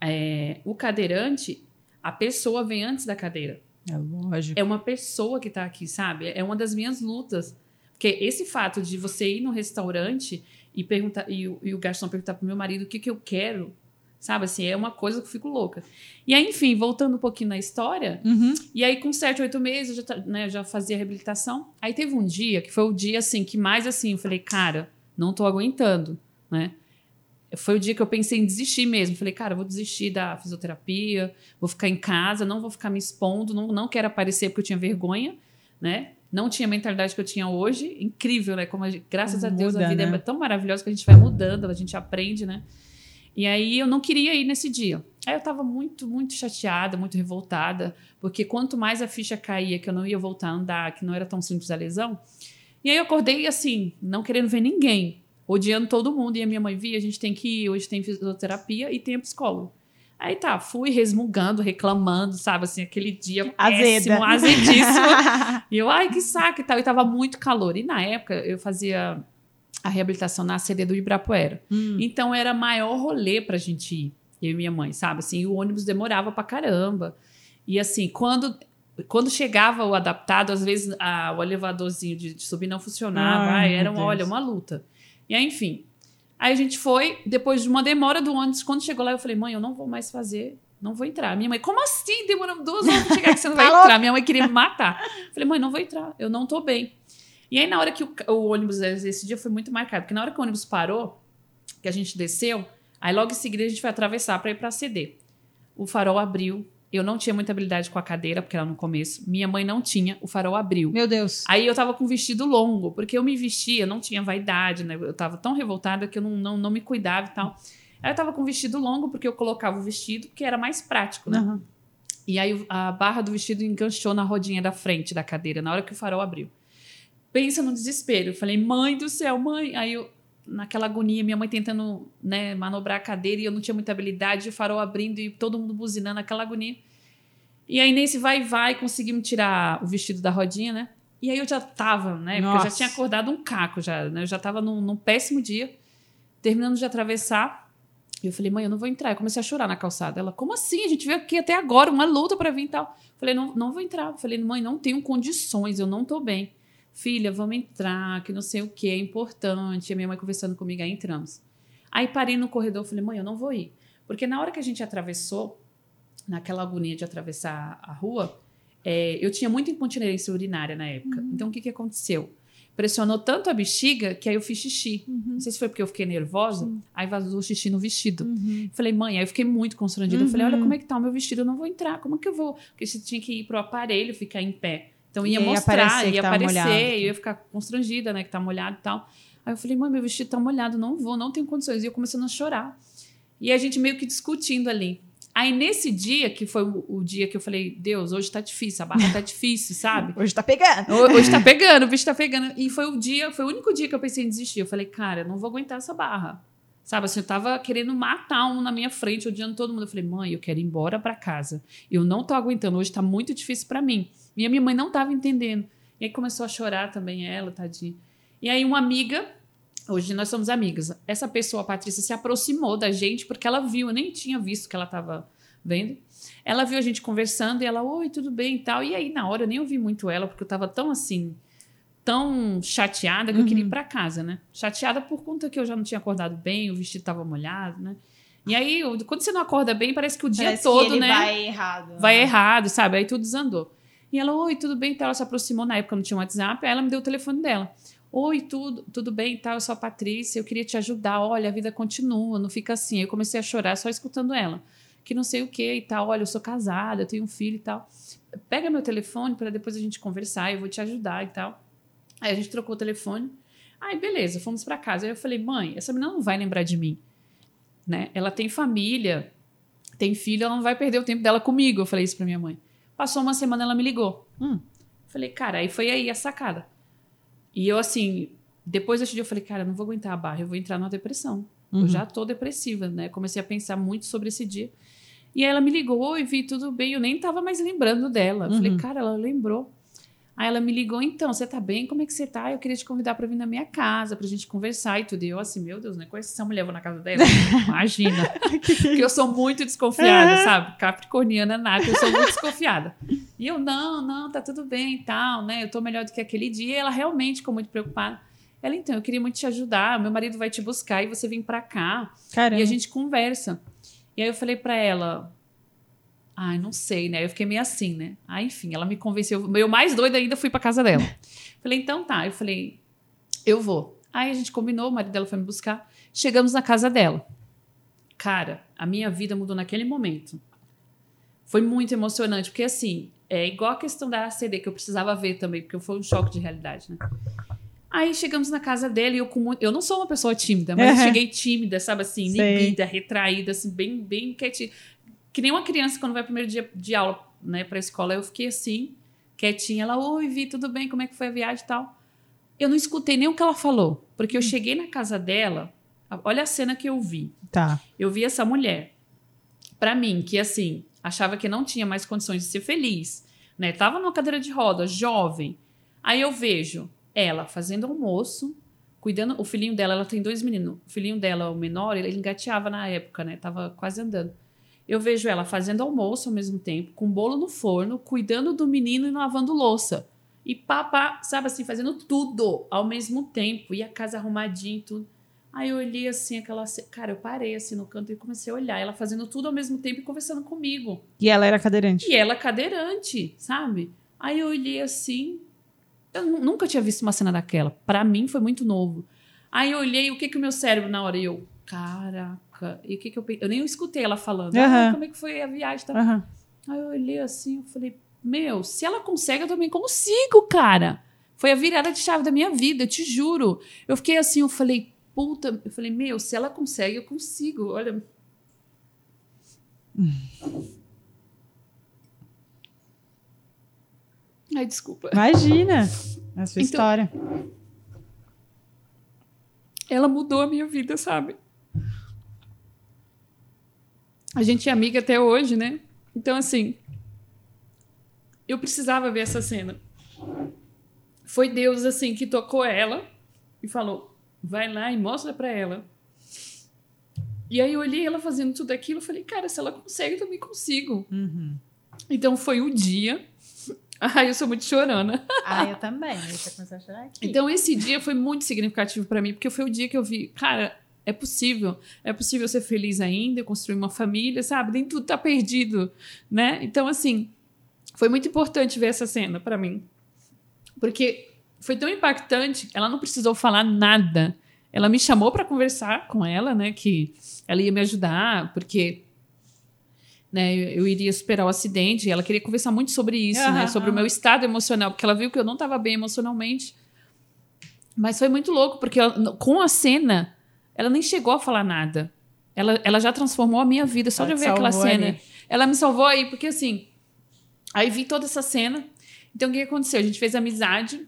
é, o cadeirante, a pessoa vem antes da cadeira. É lógico. É uma pessoa que tá aqui, sabe? É uma das minhas lutas. Porque esse fato de você ir no restaurante e perguntar e, o- e o garçom perguntar pro meu marido o que, que eu quero, sabe? Assim, é uma coisa que eu fico louca. E aí, enfim, voltando um pouquinho na história, Uhum. e aí, com sete, oito meses, eu já, tá- né, já fazia reabilitação. Aí teve um dia que foi o dia assim que mais assim, eu falei, cara, não tô aguentando, né? Foi o dia que eu pensei em desistir mesmo. Falei, cara, vou desistir da fisioterapia, vou ficar em casa, não vou ficar me expondo, não, não quero aparecer porque eu tinha vergonha, né? não tinha a mentalidade que eu tinha hoje. Incrível, né? Como a gente, graças a Deus Muda, a vida né? é tão maravilhosa que a gente vai mudando, a gente aprende, né? E aí eu não queria ir nesse dia. Aí eu tava muito, muito chateada, muito revoltada, porque quanto mais a ficha caía que eu não ia voltar a andar, que não era tão simples a lesão. E aí eu acordei assim, não querendo ver ninguém, odiando todo mundo. E a minha mãe via, a gente tem que ir, hoje tem fisioterapia e tem a psicólogo. Aí tá, fui resmungando, reclamando, sabe, assim, aquele dia Azeda. péssimo, azedíssimo. E eu, ai, que saco e tal. E tava muito calor. E na época eu fazia a reabilitação na CD do Ibirapuera. Hum. Então era maior rolê pra gente ir, eu e minha mãe, sabe? Assim, o ônibus demorava pra caramba. E assim, quando quando chegava o adaptado, às vezes a- o elevadorzinho de, de subir não funcionava. Ai, era, um, Deus. olha, uma luta. E aí, enfim. Aí a gente foi, depois de uma demora do ônibus, quando chegou lá, eu falei, mãe, eu não vou mais fazer, não vou entrar. Minha mãe, como assim? Demoramos duas horas pra chegar que você não vai entrar. Minha mãe queria me matar. Eu falei, mãe, não vou entrar, eu não tô bem. E aí, na hora que o, o ônibus, esse dia foi muito marcado, porque na hora que o ônibus parou, que a gente desceu, aí logo em seguida a gente foi atravessar para ir para CD. O farol abriu. Eu não tinha muita habilidade com a cadeira, porque era no começo. Minha mãe não tinha, o farol abriu. Meu Deus. Aí eu tava com vestido longo, porque eu me vestia, não tinha vaidade, né? Eu tava tão revoltada que eu não, não, não me cuidava e tal. Aí eu tava com vestido longo, porque eu colocava o vestido, que era mais prático, né? Aham. E aí a barra do vestido enganchou na rodinha da frente da cadeira, na hora que o farol abriu. Pensa no desespero. Eu falei, mãe do céu, mãe. Aí eu, naquela agonia, minha mãe tentando né, manobrar a cadeira e eu não tinha muita habilidade, o farol abrindo e todo mundo buzinando, aquela agonia. E aí nesse vai e vai, conseguimos tirar o vestido da rodinha, né? E aí eu já tava, né? Porque eu já Nossa. tinha acordado um caco já, né? Eu já tava num, num péssimo dia, terminando de atravessar. E eu falei, mãe, eu não vou entrar. Eu comecei a chorar na calçada. Ela, como assim? A gente veio aqui até agora, uma luta pra vir e tal. Eu falei, não, não vou entrar. Eu falei, mãe, não tenho condições, eu não tô bem. Filha, vamos entrar, que não sei o que, é importante. E a minha mãe conversando comigo, aí entramos. Aí parei no corredor, falei, mãe, eu não vou ir. Porque na hora que a gente atravessou, naquela agonia de atravessar a rua, é, eu tinha muita incontinência urinária na época. Então, o que, que aconteceu? Pressionou tanto a bexiga que aí eu fiz xixi. Não sei se foi porque eu fiquei nervosa, aí vazou o xixi no vestido. Uhum. Falei, mãe, aí eu fiquei muito constrangida. Eu falei, Uhum. olha como é que tá o meu vestido, eu não vou entrar, como é que eu vou? Porque você tinha que ir pro aparelho, ficar em pé. Então ia ia mostrar, aparecer ia aparecer, molhado. eu ia ficar constrangida, né, que tá molhado e tal. Aí eu falei, mãe, meu vestido tá molhado, não vou, não tenho condições. E eu começando a chorar. E a gente meio que discutindo ali. Aí nesse dia, que foi o, o dia que eu falei, Deus, hoje tá difícil, a barra tá difícil, sabe? Hoje tá pegando. Ho- Hoje tá pegando, o bicho tá pegando. E foi o dia, foi o único dia que eu pensei em desistir. Eu falei, cara, eu não vou aguentar essa barra. Sabe, assim, eu tava querendo matar um na minha frente, odiando todo mundo. Eu falei, mãe, eu quero ir embora pra casa. Eu não tô aguentando, hoje tá muito difícil pra mim. E a minha mãe não tava entendendo. E aí começou a chorar também ela, tadinha. E aí uma amiga, hoje nós somos amigas, essa pessoa, a Patrícia, se aproximou da gente porque ela viu, eu nem tinha visto que ela tava vendo. Ela viu a gente conversando e ela, oi, tudo bem e tal. E aí, na hora, eu nem ouvi muito ela, porque eu tava tão assim, tão chateada que eu queria ir pra casa, né? Chateada por conta que eu já não tinha acordado bem, o vestido tava molhado, né? E aí, quando você não acorda bem, parece que o dia Parece todo, né? vai errado. vai né? errado, sabe? Aí tudo desandou. E ela, oi, tudo bem e tal. Ela se aproximou, na época não tinha WhatsApp, aí ela me deu o telefone dela. Oi, tudo, tudo bem tal, eu sou a Patrícia, eu queria te ajudar, olha, a vida continua, não fica assim. Eu comecei a chorar só escutando ela. Que não sei o que e tal, olha, eu sou casada, eu tenho um filho e tal. Pega meu telefone para depois a gente conversar, eu vou te ajudar e tal. Aí a gente trocou o telefone. Aí, beleza, fomos para casa. Aí eu falei, mãe, essa menina não vai lembrar de mim. Né? Ela tem família, tem filho, ela não vai perder o tempo dela comigo. Eu falei isso pra minha mãe. Passou uma semana, ela me ligou. Hum. Falei, cara, aí foi aí a sacada. E eu, assim, depois desse dia, eu falei, cara, não vou aguentar a barra, eu vou entrar numa depressão. Uhum. Eu já tô depressiva, né? Comecei a pensar muito sobre esse dia. E aí ela me ligou e vi tudo bem, eu nem tava mais lembrando dela. Eu Falei, Uhum. cara, ela lembrou. Aí ela me ligou, então, você tá bem? Como é que você tá? Eu queria te convidar pra vir na minha casa, pra gente conversar e tudo. E eu assim, meu Deus, né? Conhece essa mulher, vou na casa dela? Imagina. Porque eu sou muito desconfiada, sabe? Capricorniana nada, eu sou muito desconfiada. E eu, não, não, tá tudo bem e tal, né? Eu tô melhor do que aquele dia. E ela realmente ficou muito preocupada. Ela, então, eu queria muito te ajudar. Meu marido vai te buscar e você vem pra cá. Caramba. E a gente conversa. E aí eu falei pra ela, ai, não sei, né? Eu fiquei meio assim, né? Aí, enfim, ela me convenceu. Eu mais doida ainda fui pra casa dela. falei, então tá. Eu falei, eu vou. Aí a gente combinou, o marido dela foi me buscar. Chegamos na casa dela. Cara, a minha vida mudou naquele momento. Foi muito emocionante, porque assim, É igual a questão da ACD, que eu precisava ver também, porque foi um choque de realidade, né? Aí chegamos na casa dele e eu com muito... Eu não sou uma pessoa tímida, mas Uhum. eu cheguei tímida, sabe assim, Sei. inibida, retraída, assim, bem, bem quietinha. Que nem uma criança quando vai primeiro dia de aula, né, pra escola. Eu fiquei assim, quietinha. Ela, oi, Vi, tudo bem? Como é que foi a viagem e tal? Eu não escutei nem o que ela falou, porque Hum. eu cheguei na casa dela, olha a cena que eu vi. Tá. Eu vi essa mulher, pra mim, que assim, achava que não tinha mais condições de ser feliz, né? Tava numa cadeira de roda, jovem. Aí eu vejo ela fazendo almoço, cuidando. O filhinho dela, ela tem dois meninos. O filhinho dela, o menor, ele engateava na época, né? Tava quase andando. Eu vejo ela fazendo almoço ao mesmo tempo, com bolo no forno, cuidando do menino e lavando louça. E papá, sabe assim, fazendo tudo ao mesmo tempo. E a casa arrumadinha e tudo. Aí eu olhei assim, aquela. Cara, eu parei assim no canto e comecei a olhar. Ela fazendo tudo ao mesmo tempo e conversando comigo. E ela era cadeirante. E ela cadeirante, sabe? Aí eu olhei assim. Eu nu- nunca tinha visto uma cena daquela. Pra mim foi muito novo. Aí eu olhei, o que que o meu cérebro na hora? E eu, caraca. E o que que eu pensei? Eu nem escutei ela falando. Aham. Ah, como é que foi a viagem? Tá? Aham. Aí eu olhei assim, eu falei, meu, se ela consegue, eu também consigo, cara. Foi a virada de chave da minha vida, eu te juro. Eu fiquei assim, eu falei, puta, eu falei, meu, se ela consegue, eu consigo. Olha. Ai, desculpa. Imagina a sua Então- história. Ela mudou a minha vida, sabe? A gente é amiga até hoje, né? Então, assim, eu precisava ver essa cena. Foi Deus, assim, que tocou ela e falou: vai lá e mostra pra ela. E aí eu olhei ela fazendo tudo aquilo, eu falei, cara, se ela consegue, eu também consigo. Uhum. Então foi o dia. Ai, eu sou muito chorona. Ah, eu também. Eu a chorar aqui. Então esse dia foi muito significativo pra mim, porque foi o dia que eu vi, cara, é possível, é possível ser feliz ainda, construir uma família, sabe? Nem tudo tá perdido, né? Então assim, foi muito importante ver essa cena pra mim. Porque foi tão impactante, ela não precisou falar nada. Ela me chamou pra conversar com ela, né, que ela ia me ajudar, porque né, eu, iria superar o acidente, e ela queria conversar muito sobre isso, né, Aham, sobre o meu estado emocional, porque ela viu que eu não estava bem emocionalmente. Mas foi muito louco, porque ela- com a cena, ela nem chegou a falar nada. Ela, ela já transformou a minha vida só Ela de ver aquela cena. ali. Ela me salvou aí, porque assim, aí vi toda essa cena. Então o que aconteceu? A gente fez amizade,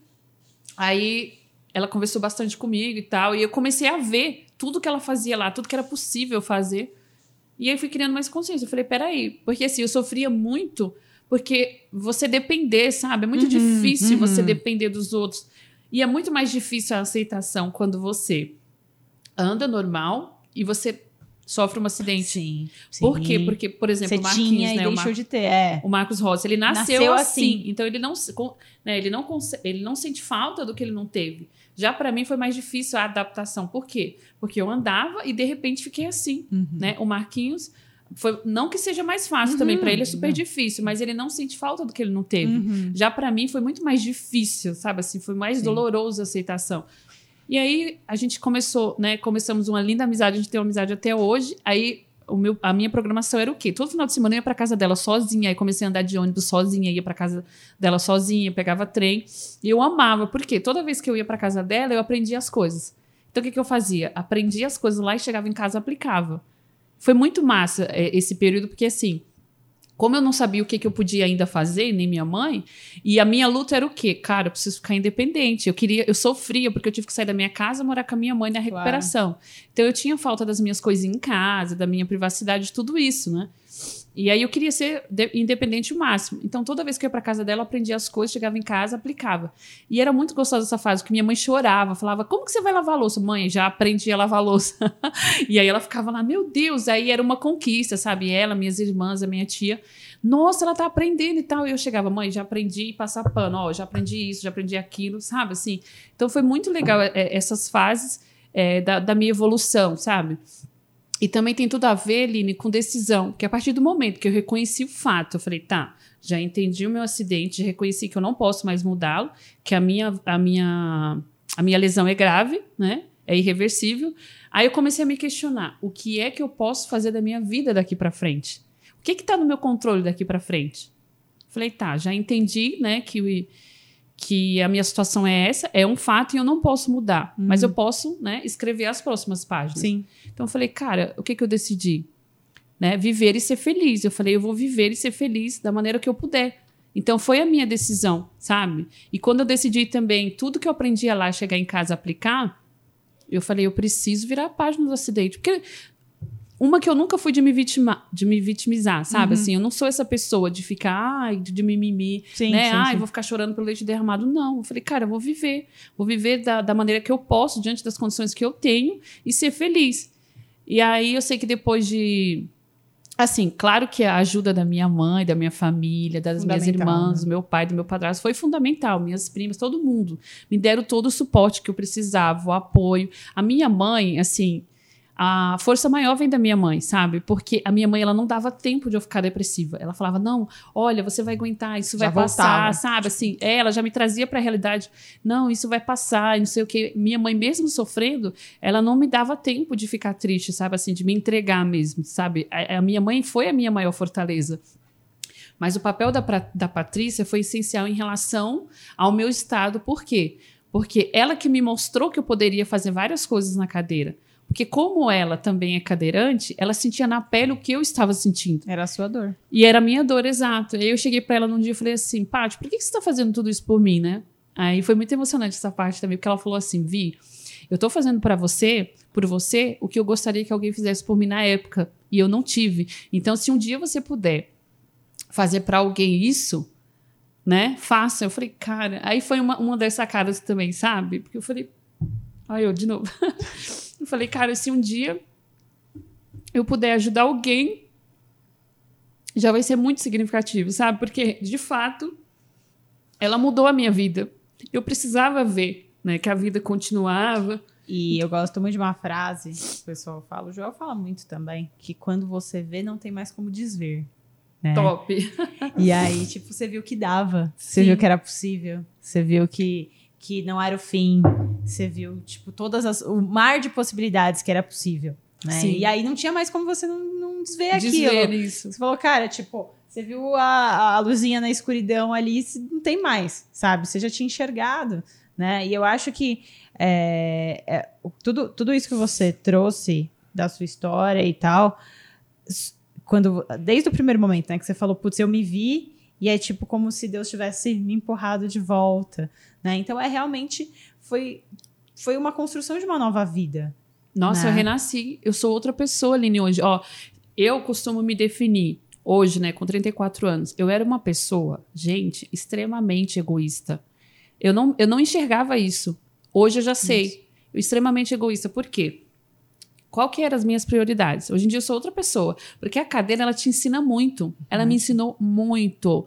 aí ela conversou bastante comigo e tal, e eu comecei a ver tudo que ela fazia lá, tudo que era possível fazer. E aí fui criando mais consciência. Eu falei, peraí, porque assim, eu sofria muito, porque você depender, sabe? É muito Uhum, difícil uhum. você depender dos outros. E é muito mais difícil a aceitação quando você anda normal e você sofre um acidente. Sim. Por quê? Porque, por exemplo, Você o Marquinhos, tinha né? o deixou Mar- de ter. É. o Marcos Rossi, ele nasceu, Nasceu assim. assim. Então ele não, né, ele, não ele não sente falta do que ele não teve. Já pra mim foi mais difícil a adaptação. Por quê? Porque eu andava e de repente fiquei assim, Uhum. né? O Marquinhos foi não que seja mais fácil também Uhum. pra ele é super difícil, mas ele não sente falta do que ele não teve. Uhum. Já pra mim foi muito mais difícil, sabe assim, foi mais Sim. doloroso a aceitação. E aí a gente começou, né? Começamos uma linda amizade, a gente tem uma amizade até hoje. Aí o meu, a minha programação era o quê? Todo final de semana eu ia pra casa dela sozinha, aí comecei a andar de ônibus sozinha, ia pra casa dela sozinha, pegava trem. E eu amava, porque toda vez que eu ia pra casa dela, eu aprendia as coisas. Então o que, que eu fazia? Aprendia as coisas lá e chegava em casa aplicava. Foi muito massa é, esse período, porque assim, como eu não sabia o que, que eu podia ainda fazer, nem minha mãe, e a minha luta era o quê? Cara, eu preciso ficar independente. Eu queria, eu sofria porque eu tive que sair da minha casa, morar com a minha mãe na recuperação. Então eu tinha falta das minhas coisinhas em casa, da minha privacidade, tudo isso, né? E aí eu queria ser de- independente o máximo. Então toda vez que eu ia pra casa dela, eu aprendia as coisas, chegava em casa, aplicava. E era muito gostosa essa fase, porque minha mãe chorava, falava: "Como que você vai lavar louça?" Mãe, já aprendi a lavar louça. e aí ela ficava lá: "Meu Deus", aí era uma conquista, sabe? Ela, minhas irmãs, a minha tia, nossa, ela tá aprendendo e tal. E eu chegava, mãe, já aprendi passar pano, ó, já aprendi isso, já aprendi aquilo, sabe? Assim. Então foi muito legal é, essas fases é, da, da minha evolução, sabe? E também tem tudo a ver, Line, com decisão. Que a partir do momento que eu reconheci o fato, eu falei, tá, já entendi o meu acidente, reconheci que eu não posso mais mudá-lo, que a minha, a, minha, a minha lesão é grave, né? É irreversível. Aí eu comecei a me questionar: o que é que eu posso fazer da minha vida daqui pra frente? O que está no meu controle daqui para frente? Falei, tá, já entendi, né, que, que a minha situação é essa, é um fato e eu não posso mudar. Uhum. Mas eu posso, né, escrever as próximas páginas. Sim. Então eu falei, cara, o que, que eu decidi? Né, viver e ser feliz. Eu falei, eu vou viver e ser feliz da maneira que eu puder. Então foi a minha decisão, sabe? E quando eu decidi também tudo que eu aprendia lá chegar em casa aplicar, eu falei, eu preciso virar a página do acidente. Porque uma que eu nunca fui de me, vitima, de me vitimizar, sabe? Uhum. Assim, eu não sou essa pessoa de ficar, ai, de, de mimimi, Sim, né? sim, ai, sim. vou ficar chorando pelo leite derramado. Não. Eu falei, cara, eu vou viver. Vou viver da, da maneira que eu posso, diante das condições que eu tenho, e ser feliz. E aí eu sei que depois de. Assim, claro que a ajuda da minha mãe, da minha família, das minhas irmãs, né? do meu pai, do meu padrasto, foi fundamental. Minhas primas, todo mundo me deram todo o suporte que eu precisava, o apoio. A minha mãe, assim, a força maior vem da minha mãe, sabe? Porque a minha mãe, ela não dava tempo de eu ficar depressiva. Ela falava, não, olha, você vai aguentar, isso Já vai passar, voltava. sabe? Assim, é, ela já me trazia pra realidade. Não, isso vai passar, e não sei o quê. Minha mãe, mesmo sofrendo, ela não me dava tempo de ficar triste, sabe? Assim, de me entregar mesmo, sabe? A, a minha mãe foi a minha maior fortaleza. Mas o papel da, da Patrícia foi essencial em relação ao meu estado. Por quê? Porque ela que me mostrou que eu poderia fazer várias coisas na cadeira. Porque como ela também é cadeirante, ela sentia na pele o que eu estava sentindo. Era a sua dor. E era a minha dor, exato. Aí eu cheguei pra ela num dia e falei assim, Paty, por que que você tá fazendo tudo isso por mim, né? Aí foi muito emocionante essa parte também, porque ela falou assim, Vi, eu tô fazendo pra você, por você, o que eu gostaria que alguém fizesse por mim na época. E eu não tive. Então, se um dia você puder fazer pra alguém isso, né? Faça. Eu falei, cara. Aí foi uma, uma das sacadas também, sabe? Porque eu falei. Aí eu, de novo. eu falei, cara, se um dia eu puder ajudar alguém, já vai ser muito significativo, sabe? Porque, de fato, ela mudou a minha vida. Eu precisava ver, né? Que a vida continuava. E eu gosto muito de uma frase que o pessoal fala, o Joel fala muito também, que quando você vê, não tem mais como desver. Né? Top. E aí, tipo, você viu que dava. Você Sim. viu que era possível. Você viu que, que não era o fim. Você viu, tipo, todas as. O mar de possibilidades que era possível. Né? E aí não tinha mais como você não, não desver aquilo. Desver isso. Você falou, cara, tipo, você viu a, a luzinha na escuridão ali, não tem mais, sabe? Você já tinha enxergado, né? E eu acho que é, é, tudo, tudo isso que você trouxe da sua história e tal, quando desde o primeiro momento, né, que você falou, putz, eu me vi e é tipo como se Deus tivesse me empurrado de volta, né? Então é realmente foi foi uma construção de uma nova vida. Nossa, Né? eu renasci. Eu sou outra pessoa, Aline, hoje. Ó, eu costumo me definir hoje, né, com 34 anos. Eu era uma pessoa, gente, extremamente egoísta. Eu não, eu não enxergava isso. Hoje eu já sei. Eu extremamente egoísta. Por quê? Qual que eram as minhas prioridades? Hoje em dia eu sou outra pessoa. Porque a cadeira, ela te ensina muito. Ela me ensinou muito.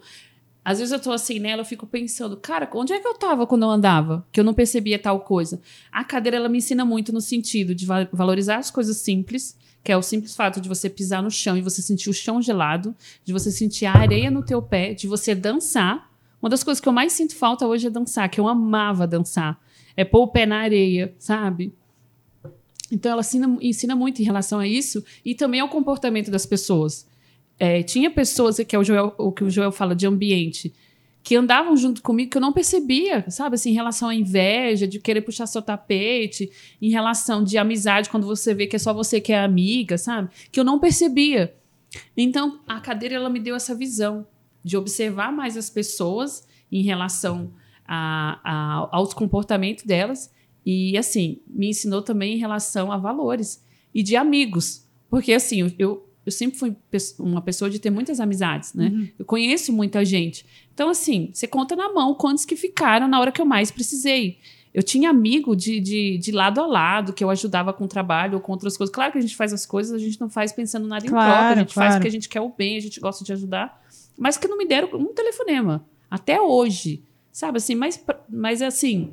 Às vezes eu tô assim nela, eu fico pensando, cara, onde é que eu tava quando eu andava? Que eu não percebia tal coisa. A cadeira, ela me ensina muito no sentido de va- valorizar as coisas simples, que é o simples fato de você pisar no chão e você sentir o chão gelado, de você sentir a areia no teu pé, de você dançar. Uma das coisas que eu mais sinto falta hoje é dançar, que eu amava dançar. É pôr o pé na areia, sabe? Então ela ensina, ensina muito em relação a isso e também ao comportamento das pessoas. É, tinha pessoas, que é o, Joel, o que o Joel fala de ambiente, que andavam junto comigo que eu não percebia, sabe? Assim, em relação à inveja, de querer puxar seu tapete, em relação de amizade, quando você vê que é só você que é amiga, sabe? Que eu não percebia. Então, a cadeira, ela me deu essa visão de observar mais as pessoas em relação a, a, aos comportamentos delas e, assim, me ensinou também em relação a valores e de amigos. Porque, assim, eu- eu, sempre fui uma pessoa de ter muitas amizades, né? Eu conheço muita gente. Então, assim, você conta na mão quantos que ficaram na hora que eu mais precisei. Eu tinha amigo de, de, de lado a lado, que eu ajudava com o trabalho ou com outras coisas. Claro que a gente faz as coisas, a gente não faz pensando nada em troca, a gente faz claro. porque a gente quer o bem, a gente gosta de ajudar. Mas que não me deram um telefonema. Até hoje. Sabe assim, mas, mas assim,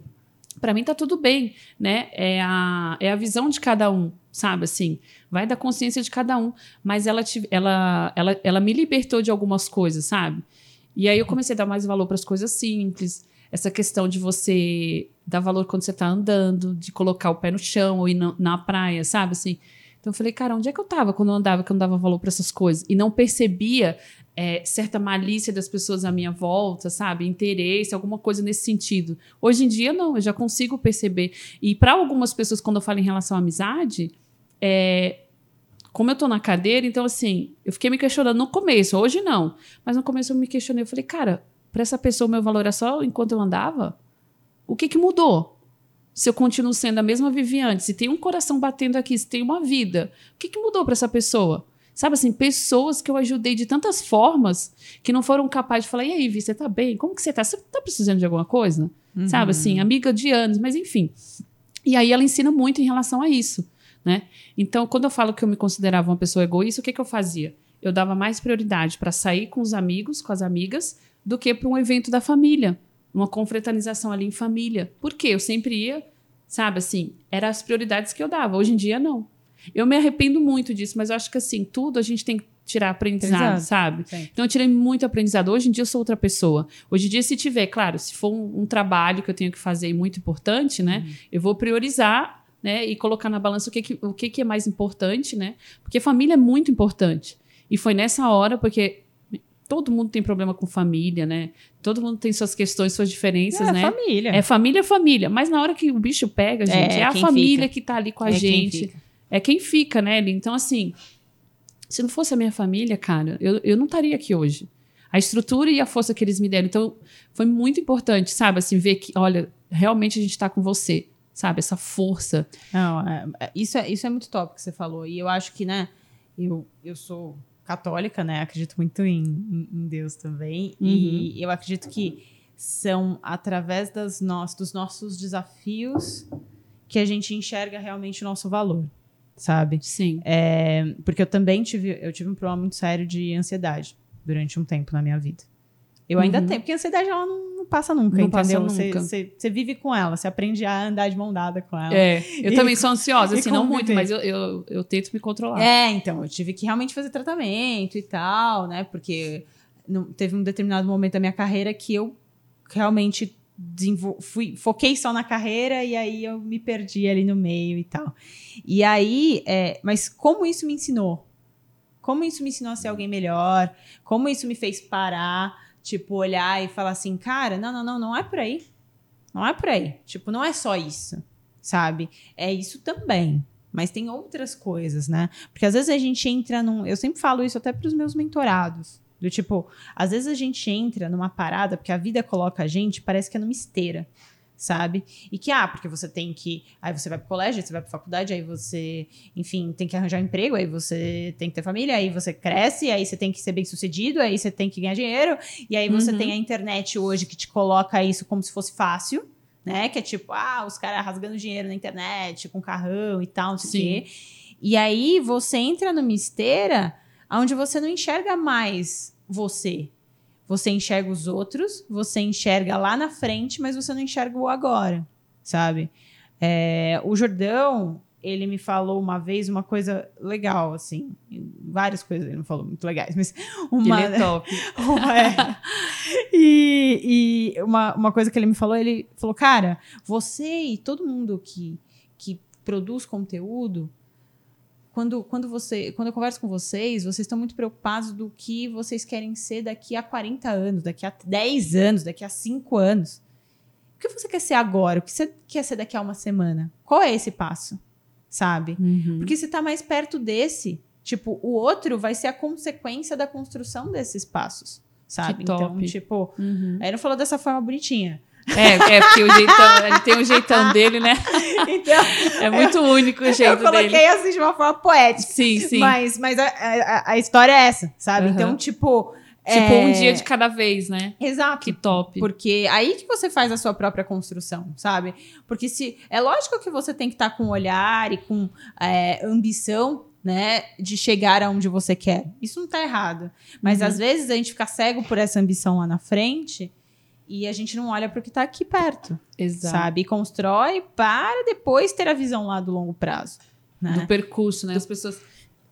Pra mim tá tudo bem, né? É a, é a visão de cada um, sabe? Assim, vai da consciência de cada um. Mas ela, ela, ela, ela me libertou de algumas coisas, sabe? E aí eu comecei a dar mais valor para as coisas simples. Essa questão de você dar valor quando você tá andando, de colocar o pé no chão ou ir na, na praia, sabe? Assim. Então eu falei, cara, onde é que eu tava quando eu andava que eu não dava valor para essas coisas? E não percebia é, certa malícia das pessoas à minha volta, sabe? Interesse, alguma coisa nesse sentido. Hoje em dia, não, eu já consigo perceber. E para algumas pessoas, quando eu falo em relação à amizade, é, como eu tô na cadeira, então assim, eu fiquei me questionando no começo, hoje não. Mas no começo eu me questionei, eu falei, cara, para essa pessoa o meu valor é só enquanto eu andava? O que que mudou? Se eu continuo sendo a mesma Viviane, se tem um coração batendo aqui, se tem uma vida, o que que mudou para essa pessoa? Sabe assim, pessoas que eu ajudei de tantas formas que não foram capazes de falar: e aí, Vi, você tá bem? Como que você tá? Você tá precisando de alguma coisa? Uhum. Sabe assim, amiga de anos, mas enfim. E aí ela ensina muito em relação a isso, né? Então, quando eu falo que eu me considerava uma pessoa egoísta, o que, que eu fazia? Eu dava mais prioridade para sair com os amigos, com as amigas, do que para um evento da família, uma confraternização ali em família. Por quê? Eu sempre ia, sabe assim, eram as prioridades que eu dava. Hoje em dia, não. Eu me arrependo muito disso, mas eu acho que assim, tudo a gente tem que tirar aprendizado, Exato. sabe? Sim. Então eu tirei muito aprendizado. Hoje em dia eu sou outra pessoa. Hoje em dia, se tiver, claro, se for um, um trabalho que eu tenho que fazer muito importante, né? Uhum. Eu vou priorizar, né? E colocar na balança o que, que, o que, que é mais importante, né? Porque família é muito importante. E foi nessa hora, porque todo mundo tem problema com família, né? Todo mundo tem suas questões, suas diferenças, é, né? É família. É família, família. Mas na hora que o bicho pega, gente, é, é a família fica. que tá ali com a é gente é quem fica, né? Então, assim, se não fosse a minha família, cara, eu, eu não estaria aqui hoje. A estrutura e a força que eles me deram. Então, foi muito importante, sabe? Assim, ver que, olha, realmente a gente está com você, sabe? Essa força. Não, é, é, isso, é, isso é muito top que você falou. E eu acho que, né, eu, eu sou católica, né? Acredito muito em, em, em Deus também. Uhum. E eu acredito que são através das no, dos nossos desafios que a gente enxerga realmente o nosso valor sabe? Sim. É, porque eu também tive, eu tive um problema muito sério de ansiedade durante um tempo na minha vida. Eu ainda uhum. tenho, porque a ansiedade ela não, não passa nunca, não entendeu? Você, vive com ela, você aprende a andar de mão dada com ela. É, eu e, também sou ansiosa, assim, não muito, mas eu, eu, eu tento me controlar. É, então, eu tive que realmente fazer tratamento e tal, né? Porque não, teve um determinado momento da minha carreira que eu realmente fui, foquei só na carreira e aí eu me perdi ali no meio e tal. E aí, é, mas como isso me ensinou? Como isso me ensinou a ser alguém melhor? Como isso me fez parar, tipo, olhar e falar assim, cara, não, não, não, não é por aí. Não é por aí. Tipo, não é só isso, sabe? É isso também. Mas tem outras coisas, né? Porque às vezes a gente entra num. Eu sempre falo isso até para os meus mentorados. Do tipo, às vezes a gente entra numa parada, porque a vida coloca a gente, parece que é numa esteira, sabe? E que, ah, porque você tem que. Aí você vai pro colégio, aí você vai pra faculdade, aí você, enfim, tem que arranjar um emprego, aí você tem que ter família, aí você cresce, aí você tem que ser bem sucedido, aí você tem que ganhar dinheiro, e aí você uhum. tem a internet hoje que te coloca isso como se fosse fácil. Né? Que é tipo, ah, os caras rasgando dinheiro na internet, com carrão e tal, não sei o quê. E aí você entra numa esteira onde você não enxerga mais você. Você enxerga os outros, você enxerga lá na frente, mas você não enxerga o agora, sabe? É, o Jordão, ele me falou uma vez uma coisa legal, assim. Várias coisas ele me falou muito legais, mas uma. Ele é top. é, e, e uma, uma coisa que ele me falou, ele falou, cara, você e todo mundo que, que produz conteúdo quando, quando, você, quando eu converso com vocês, vocês estão muito preocupados do que vocês querem ser daqui a 40 anos, daqui a 10 anos, daqui a 5 anos. O que você quer ser agora? O que você quer ser daqui a uma semana? Qual é esse passo? Sabe? Uhum. Porque você está mais perto desse. Tipo, o outro vai ser a consequência da construção desses passos. Sabe? Então, tipo, uhum. aí não falou dessa forma bonitinha. É, é porque o jeitão, ele tem o jeitão dele, né? Então, é muito eu, único o jeito dele. Eu coloquei dele. assim de uma forma poética. Sim, sim. Mas, mas a, a, a história é essa, sabe? Uhum. Então, tipo. Tipo, é... um dia de cada vez, né? Exato. Que top. Porque aí que você faz a sua própria construção, sabe? Porque se. É lógico que você tem que estar tá com olhar e com é, ambição né, de chegar aonde você quer. Isso não tá errado. Mas uhum. às vezes a gente fica cego por essa ambição lá na frente e a gente não olha para o que está aqui perto. Exato. Sabe? E constrói para depois ter a visão lá do longo prazo. Né? Do percurso, né? As pessoas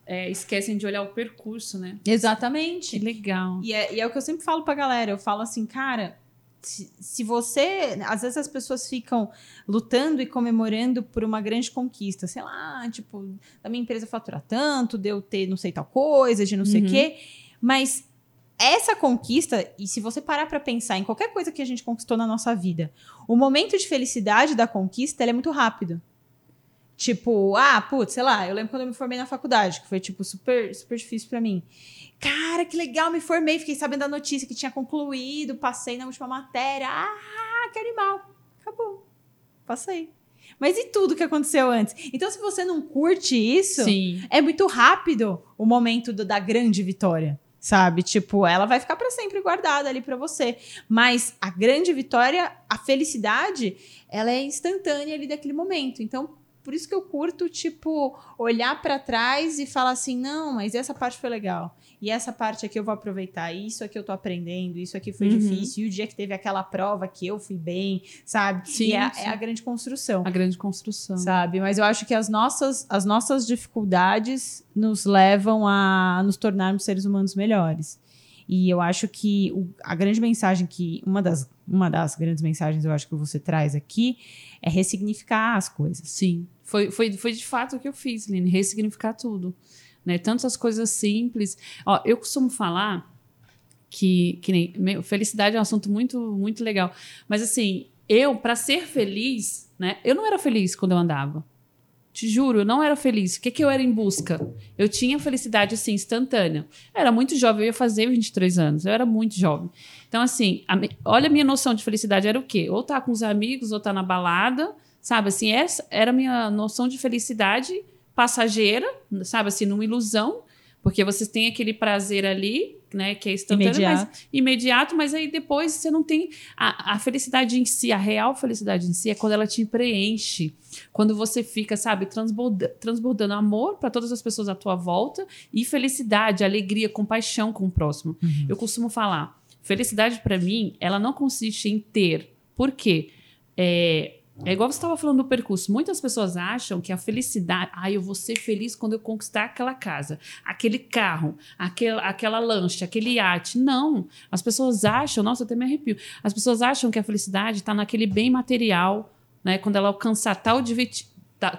é, esquecem de olhar o percurso, né? Exatamente. Que legal. E é, e é o que eu sempre falo pra galera. Eu falo assim, cara, se, se, você. Às vezes as pessoas ficam lutando e comemorando por uma grande conquista. Sei lá, tipo, da minha empresa faturar tanto, de eu ter não sei tal coisa, de não sei o uhum. quê. Mas essa conquista, e se você parar pra pensar em qualquer coisa que a gente conquistou na nossa vida, o momento de felicidade da conquista, é muito rápido. Tipo, ah, putz, sei lá, eu lembro quando eu me formei na faculdade, que foi, tipo, super, super difícil pra mim. Cara, que legal, me formei, fiquei sabendo da notícia que tinha concluído, passei na última matéria. Ah, que animal. Acabou. Passei. Mas e tudo que aconteceu antes? Então, se você não curte isso, Sim. é muito rápido o momento do- da grande vitória. Sabe? Tipo, ela vai ficar pra sempre guardada ali pra você. Mas a grande vitória, a felicidade, ela é instantânea ali daquele momento. Então, por isso que eu curto, tipo, olhar pra trás e falar assim: não, mas essa parte foi legal. E essa parte aqui eu vou aproveitar. Isso aqui eu tô aprendendo. Isso aqui foi Uhum. difícil. E o dia que teve aquela prova que eu fui bem, sabe? Sim, e é, sim. é a grande construção A grande construção. sabe? Mas eu acho que as nossas, as nossas dificuldades nos levam a nos tornarmos seres humanos melhores. E eu acho que o- a grande mensagem que uma das, uma das grandes mensagens eu acho que você traz aqui é ressignificar as coisas. Sim, foi, foi, foi de fato o que eu fiz, Lene, ressignificar tudo. Né? Tanto as coisas simples. Ó, eu costumo falar que, que nem, meu, felicidade é um assunto muito, muito legal. Mas assim, eu, para ser feliz, né? Eu não era feliz quando eu andava. Te juro, eu não era feliz. O que, que eu era em busca? Eu tinha felicidade assim, instantânea. Eu era muito jovem, eu ia fazer 23 anos, eu era muito jovem. Então, assim, a olha a minha noção de felicidade era o quê? Ou tá com os amigos, ou tá na balada, sabe? Assim, essa era a minha noção de felicidade passageira, sabe? Assim, numa ilusão, porque vocês têm aquele prazer ali, né? Que é instantâneo, Imediato. mas imediato, mas aí depois você não tem a, a felicidade em si, a real felicidade em si é quando ela te preenche, quando você fica, sabe, transborda- transbordando amor para todas as pessoas à tua volta e felicidade, alegria, compaixão com o próximo. Eu costumo falar, felicidade para mim, ela não consiste em ter. Por quê? É, é igual você estava falando do percurso. Muitas pessoas acham que a felicidade. Ah, eu vou ser feliz quando eu conquistar aquela casa, aquele carro, aquela, aquela lancha, aquele iate. Não. As pessoas acham, nossa, eu até me arrepio. As pessoas acham que a felicidade está naquele bem material, né? Quando ela alcançar tal,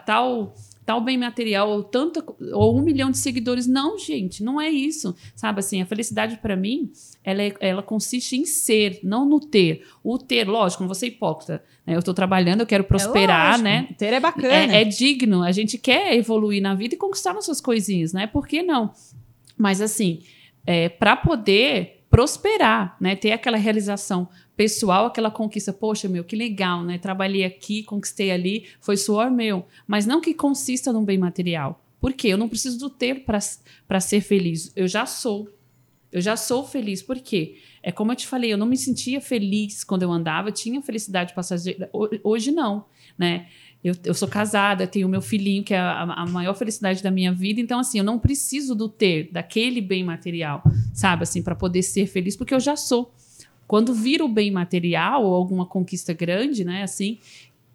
tal, tal bem material ou, tanta, ou um milhão de seguidores. Não, gente, não é isso. Sabe assim, a felicidade para mim, ela, é- ela consiste em ser, não no ter. O ter, lógico, não vou ser hipócrita. Né? Eu estou trabalhando, eu quero prosperar, lógico, né? Ter é bacana. É, é digno, a gente quer evoluir na vida e conquistar nossas coisinhas, né? Por que não? Mas assim, é, para poder prosperar, né? Ter aquela realização pessoal, aquela conquista, poxa, meu, que legal, né? Trabalhei aqui, conquistei ali, foi suor meu, mas não que consista num bem material. Por quê? Eu não preciso do ter para ser feliz. Eu já sou. Eu já sou feliz. Por quê? É como eu te falei, eu não me sentia feliz quando eu andava, eu tinha felicidade passageira. Ho- Hoje não, né? Eu, eu sou casada, tenho meu filhinho, que é a, a maior felicidade da minha vida. Então, assim, eu não preciso do ter, daquele bem material, sabe? Assim, para poder ser feliz, porque eu já sou. Quando vira o bem material ou alguma conquista grande, né? Assim,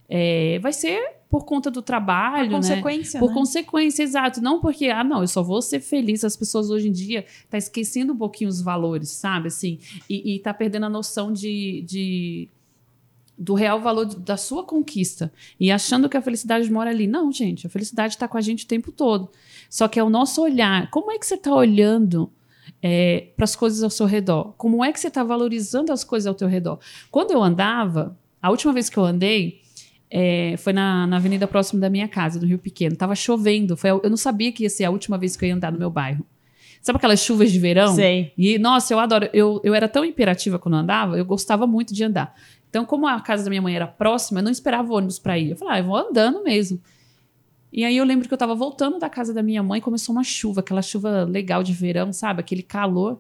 é, vai ser por conta do trabalho, A né? consequência, Por né? consequência, exato. Não porque, ah, não, eu só vou ser feliz. As pessoas hoje em dia tá esquecendo um pouquinho os valores, sabe? Assim, e, e tá perdendo a noção de, de- do real valor da sua conquista. E achando que a felicidade mora ali. Não, gente, a felicidade está com a gente o tempo todo. Só que é o nosso olhar. Como é que você está olhando para as coisas ao seu redor? Como é que você está valorizando as coisas ao teu redor? Quando eu andava, a última vez que eu andei, é, foi na, na avenida próxima da minha casa, do Rio Pequeno. Tava chovendo. Foi, eu não sabia que ia ser a última vez que eu ia andar no meu bairro. Sabe aquelas chuvas de verão? Sei. E, nossa, eu adoro. Eu, eu era tão imperativa quando eu andava, eu gostava muito de andar. Então, como a casa da minha mãe era próxima, eu não esperava ônibus para ir. Eu falei, ah, eu vou andando mesmo. E aí eu lembro que eu tava voltando da casa da minha mãe, começou uma chuva, aquela chuva legal de verão, sabe? Aquele calor.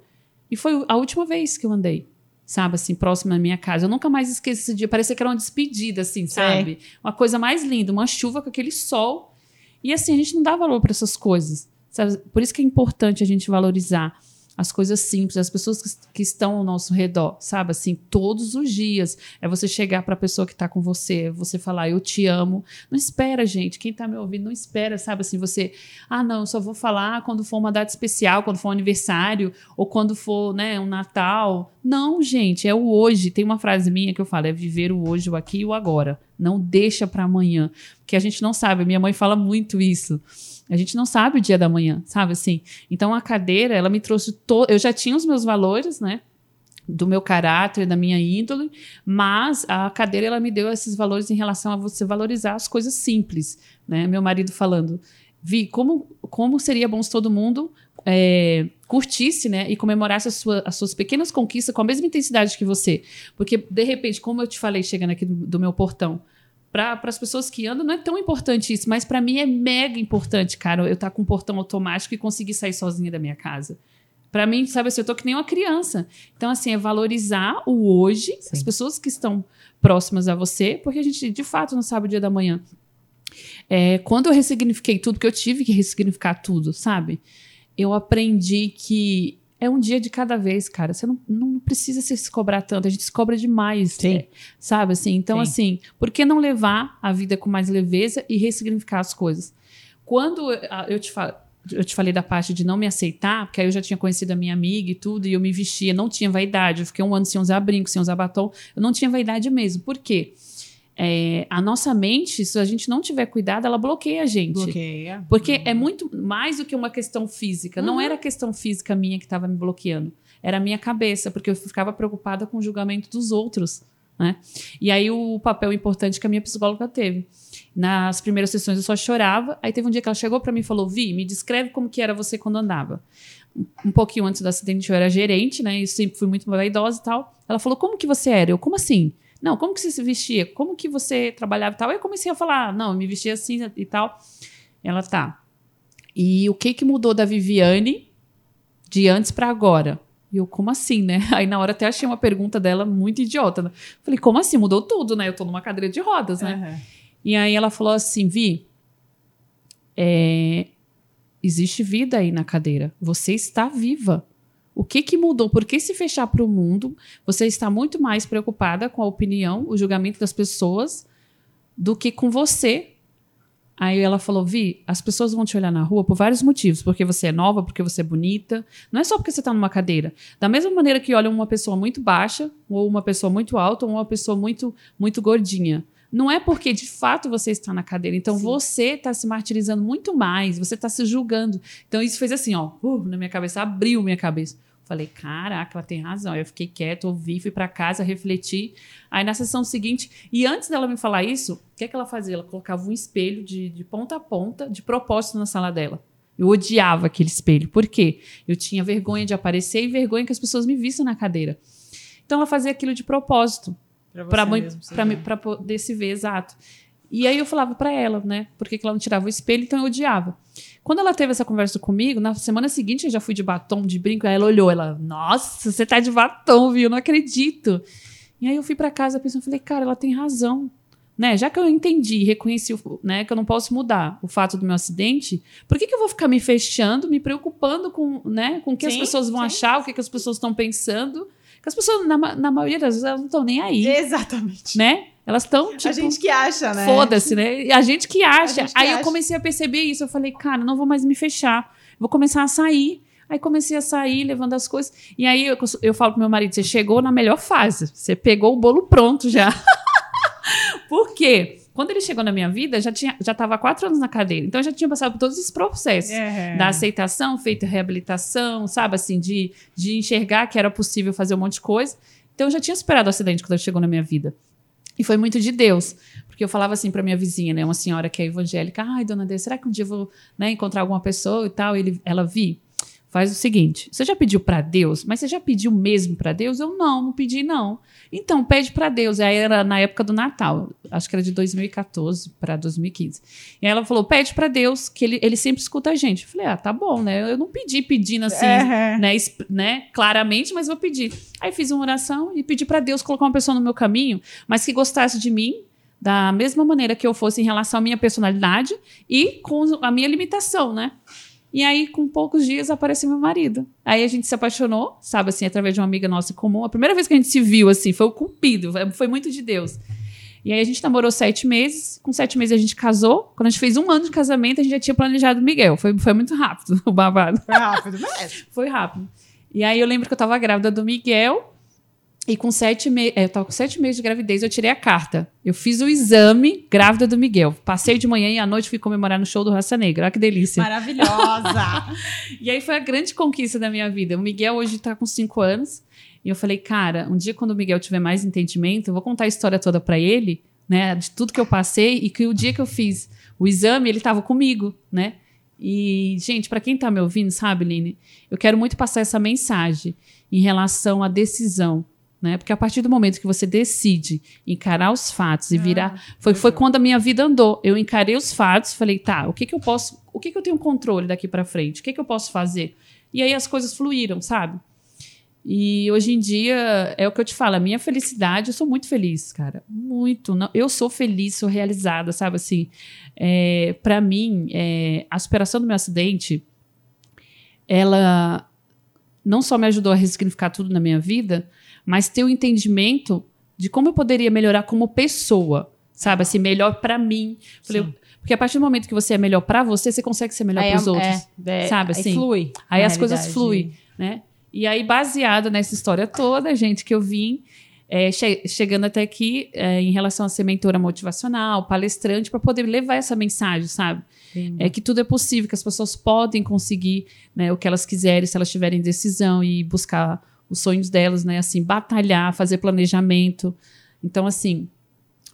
E foi a última vez que eu andei, sabe? Assim, próximo da minha casa. Eu nunca mais esqueci esse dia. Parecia que era uma despedida, assim, sabe? Uma coisa mais linda, uma chuva com aquele sol. E assim, a gente não dá valor para essas coisas. sabe? Por isso que é importante a gente valorizar as coisas simples, as pessoas que, que estão ao nosso redor, sabe? Assim, todos os dias. É você chegar para a pessoa que está com você, é você falar, eu te amo. Não espera, gente. Quem está me ouvindo, não espera, sabe? Assim, você, ah, não, eu só vou falar quando for uma data especial, quando for um aniversário, ou quando for, né, um Natal. Não, gente, é o hoje. Tem uma frase minha que eu falo, é viver o hoje, o aqui e o agora. Não deixa para amanhã, porque a gente não sabe. Minha mãe fala muito isso. A gente não sabe o dia da manhã, sabe assim? Então a cadeira, ela me trouxe todo. Eu já tinha os meus valores, né? do meu caráter, da minha índole, mas a cadeira ela me deu esses valores em relação a você valorizar as coisas simples, né? Meu marido falando, vi como como seria bom se todo mundo é, curtisse, né, e comemorasse as, sua, as, suas pequenas conquistas com a mesma intensidade que você, porque de repente, como eu te falei chegando aqui do, do meu portão, para as pessoas que andam, não é tão importante isso, mas para mim é mega importante, cara, eu estar tá com um portão automático e conseguir sair sozinha da minha casa. Para mim, sabe assim, eu tô que nem uma criança. Então, assim, é valorizar o hoje, Sim. as pessoas que estão próximas a você, porque a gente de fato não sabe o dia da manhã. É, quando eu ressignifiquei tudo, que eu tive que ressignificar tudo, sabe? Eu aprendi que é um dia de cada vez, cara. Você não, não precisa se cobrar tanto, a gente se cobra demais, Sim. É, sabe? Assim, então, Sim. assim, por que não levar a vida com mais leveza e ressignificar as coisas? Quando eu te falo, eu te falei da parte de não me aceitar, porque aí eu já tinha conhecido a minha amiga e tudo, e eu me vestia, não tinha vaidade. Eu fiquei um ano sem usar brinco, sem usar batom. Eu não tinha vaidade mesmo. Por quê? É, a nossa mente, se a gente não tiver cuidado, ela bloqueia a gente. Bloqueia. Porque uhum. é muito mais do que uma questão física. Uhum. Não era a questão física minha que estava me bloqueando. Era a minha cabeça, porque eu ficava preocupada com o julgamento dos outros. Né? E aí o papel importante que a minha psicóloga teve. Nas primeiras sessões eu só chorava. Aí teve um dia que ela chegou para mim e falou: Vi, me descreve como que era você quando andava. Um pouquinho antes do acidente eu era gerente, né? E sempre fui muito vaidosa e tal. Ela falou: Como que você era? Eu, como assim? Não, como que você se vestia? Como que você trabalhava e tal? Aí eu comecei a falar: Não, eu me vestia assim e tal. Ela tá. E o que que mudou da Viviane de antes para agora? E eu, como assim, né? Aí na hora até achei uma pergunta dela muito idiota. Né? Falei, como assim? Mudou tudo, né? Eu tô numa cadeira de rodas, né? Uhum. E aí ela falou assim: Vi, é, existe vida aí na cadeira. Você está viva. O que, que mudou? Por que se fechar para o mundo? Você está muito mais preocupada com a opinião, o julgamento das pessoas, do que com você. Aí ela falou: Vi, as pessoas vão te olhar na rua por vários motivos. Porque você é nova, porque você é bonita. Não é só porque você está numa cadeira. Da mesma maneira que olham uma pessoa muito baixa, ou uma pessoa muito alta, ou uma pessoa muito, muito gordinha. Não é porque de fato você está na cadeira. Então Sim. você está se martirizando muito mais, você está se julgando. Então isso fez assim, ó, uh, na minha cabeça, abriu minha cabeça. Falei, caraca, ela tem razão. Eu fiquei quieto, ouvi, fui para casa, refleti. Aí na sessão seguinte, e antes dela me falar isso, o que, é que ela fazia? Ela colocava um espelho de, de ponta a ponta, de propósito na sala dela. Eu odiava aquele espelho. Por quê? Eu tinha vergonha de aparecer e vergonha que as pessoas me vissem na cadeira. Então ela fazia aquilo de propósito para poder se ver exato. E aí eu falava para ela, né? Por que, ela não tirava o espelho, então eu odiava. Quando ela teve essa conversa comigo, na semana seguinte eu já fui de batom, de brinco, aí ela olhou, ela, nossa, você tá de batom, viu? Não acredito. E aí eu fui para casa pensando, falei, cara, ela tem razão. Né? Já que eu entendi, reconheci né, que eu não posso mudar o fato do meu acidente, por que, que eu vou ficar me fechando, me preocupando com, né, com o que sim, as pessoas vão sim. achar, o que, que as pessoas estão pensando? Porque as pessoas, na, na maioria das vezes, elas não estão nem aí. Exatamente. Né? Elas estão, tipo... A gente que acha, né? Foda-se, né? A gente que acha. Gente que aí acha. eu comecei a perceber isso. Eu falei, cara, não vou mais me fechar. Vou começar a sair. Aí comecei a sair, levando as coisas. E aí eu, eu falo pro meu marido, você chegou na melhor fase. Você pegou o bolo pronto já. Por quê? Quando ele chegou na minha vida, já tinha, já estava quatro anos na cadeira. Então, eu já tinha passado por todos esses processos é. da aceitação, feita reabilitação, sabe, assim, de, de enxergar que era possível fazer um monte de coisa. Então, eu já tinha superado o acidente quando ele chegou na minha vida. E foi muito de Deus. Porque eu falava assim para minha vizinha, né, uma senhora que é evangélica, ai, dona Deus, será que um dia eu vou né, encontrar alguma pessoa e tal? Ele, ela vi, faz o seguinte: você já pediu para Deus, mas você já pediu mesmo para Deus? Eu não, não pedi não. Então, pede para Deus. Aí era na época do Natal, acho que era de 2014 para 2015. E aí ela falou: pede para Deus, que ele, ele sempre escuta a gente. Eu falei: ah, tá bom, né? Eu não pedi pedindo assim, né, né, claramente, mas vou pedir. Aí fiz uma oração e pedi para Deus colocar uma pessoa no meu caminho, mas que gostasse de mim da mesma maneira que eu fosse em relação à minha personalidade e com a minha limitação, né? E aí, com poucos dias, apareceu meu marido. Aí a gente se apaixonou, sabe, assim, através de uma amiga nossa em comum. A primeira vez que a gente se viu, assim, foi o cupido, foi muito de Deus. E aí a gente namorou sete meses. Com sete meses a gente casou. Quando a gente fez um ano de casamento, a gente já tinha planejado o Miguel. Foi, foi muito rápido o babado. Foi rápido mesmo. foi rápido. E aí eu lembro que eu tava grávida do Miguel. E com sete meses, é, eu tava com sete meses de gravidez, eu tirei a carta. Eu fiz o exame grávida do Miguel. Passei de manhã e à noite fui comemorar no show do Raça Negra. Olha que delícia. Maravilhosa! e aí foi a grande conquista da minha vida. O Miguel hoje tá com cinco anos. E eu falei, cara, um dia quando o Miguel tiver mais entendimento, eu vou contar a história toda para ele, né? De tudo que eu passei e que o dia que eu fiz o exame, ele tava comigo, né? E, gente, para quem tá me ouvindo, sabe, Line, eu quero muito passar essa mensagem em relação à decisão né? Porque a partir do momento que você decide encarar os fatos e virar. Ah, foi, foi quando a minha vida andou. Eu encarei os fatos, falei, tá, o que, que eu posso. O que, que eu tenho controle daqui para frente? O que, que eu posso fazer? E aí as coisas fluíram, sabe? E hoje em dia, é o que eu te falo, a minha felicidade, eu sou muito feliz, cara. Muito. Não, eu sou feliz, sou realizada, sabe? Assim, é, para mim, é, a superação do meu acidente, ela não só me ajudou a ressignificar tudo na minha vida, mas ter o entendimento de como eu poderia melhorar como pessoa, sabe? Assim, melhor para mim. Falei, porque a partir do momento que você é melhor para você, você consegue ser melhor para os é, outros, é, sabe? Assim, aí flui. Aí as coisas fluem, né? E aí, baseado nessa história toda, gente, que eu vim é, che chegando até aqui é, em relação a ser mentora motivacional, palestrante, para poder levar essa mensagem, sabe? Sim. É que tudo é possível, que as pessoas podem conseguir né, o que elas quiserem, se elas tiverem decisão e buscar os sonhos delas, né? Assim, batalhar, fazer planejamento. Então, assim,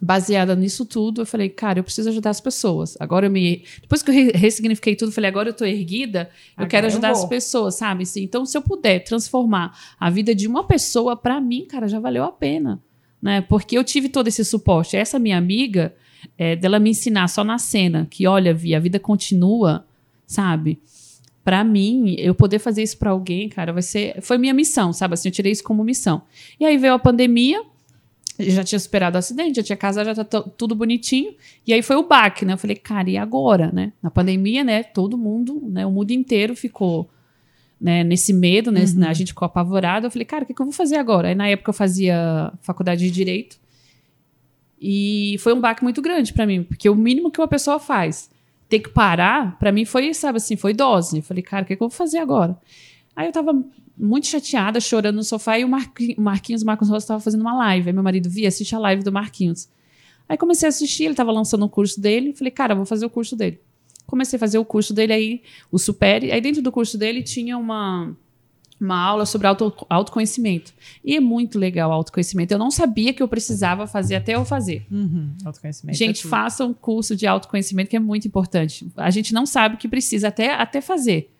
baseada nisso tudo, eu falei, cara, eu preciso ajudar as pessoas. Agora eu me. Depois que eu ressignifiquei tudo, eu falei, agora eu tô erguida, eu agora quero ajudar eu as pessoas, sabe? Assim, então, se eu puder transformar a vida de uma pessoa, para mim, cara, já valeu a pena. Né? Porque eu tive todo esse suporte. Essa minha amiga, é, dela me ensinar só na cena, que olha, Vi, a vida continua, sabe? Para mim, eu poder fazer isso para alguém, cara, vai ser. Foi minha missão, sabe? Assim, eu tirei isso como missão. E aí veio a pandemia, já tinha superado o acidente, já tinha casa, já tá tudo bonitinho. E aí foi o baque, né? Eu falei, cara, e agora, né? Na pandemia, né? Todo mundo, né? O mundo inteiro ficou né, nesse medo, né? Uhum. A gente ficou apavorado. Eu falei, cara, o que, que eu vou fazer agora? Aí na época eu fazia faculdade de direito. E foi um baque muito grande para mim, porque o mínimo que uma pessoa faz ter que parar, para mim foi, sabe assim, foi dose. Eu falei, cara, o que, é que eu vou fazer agora? Aí eu tava muito chateada, chorando no sofá, e o, Marquinhos, o Marcos Rosa estava fazendo uma live. Aí meu marido via, assiste a live do Marquinhos. Aí comecei a assistir, ele estava lançando um curso dele, falei, cara, vou fazer o curso dele. Comecei a fazer o curso dele aí, o Supere. Aí dentro do curso dele tinha uma uma aula sobre auto, autoconhecimento. E é muito legal o autoconhecimento. Eu não sabia que eu precisava fazer até eu fazer. Uhum, autoconhecimento. Gente, é faça um curso de autoconhecimento que é muito importante. A gente não sabe que precisa até, até fazer.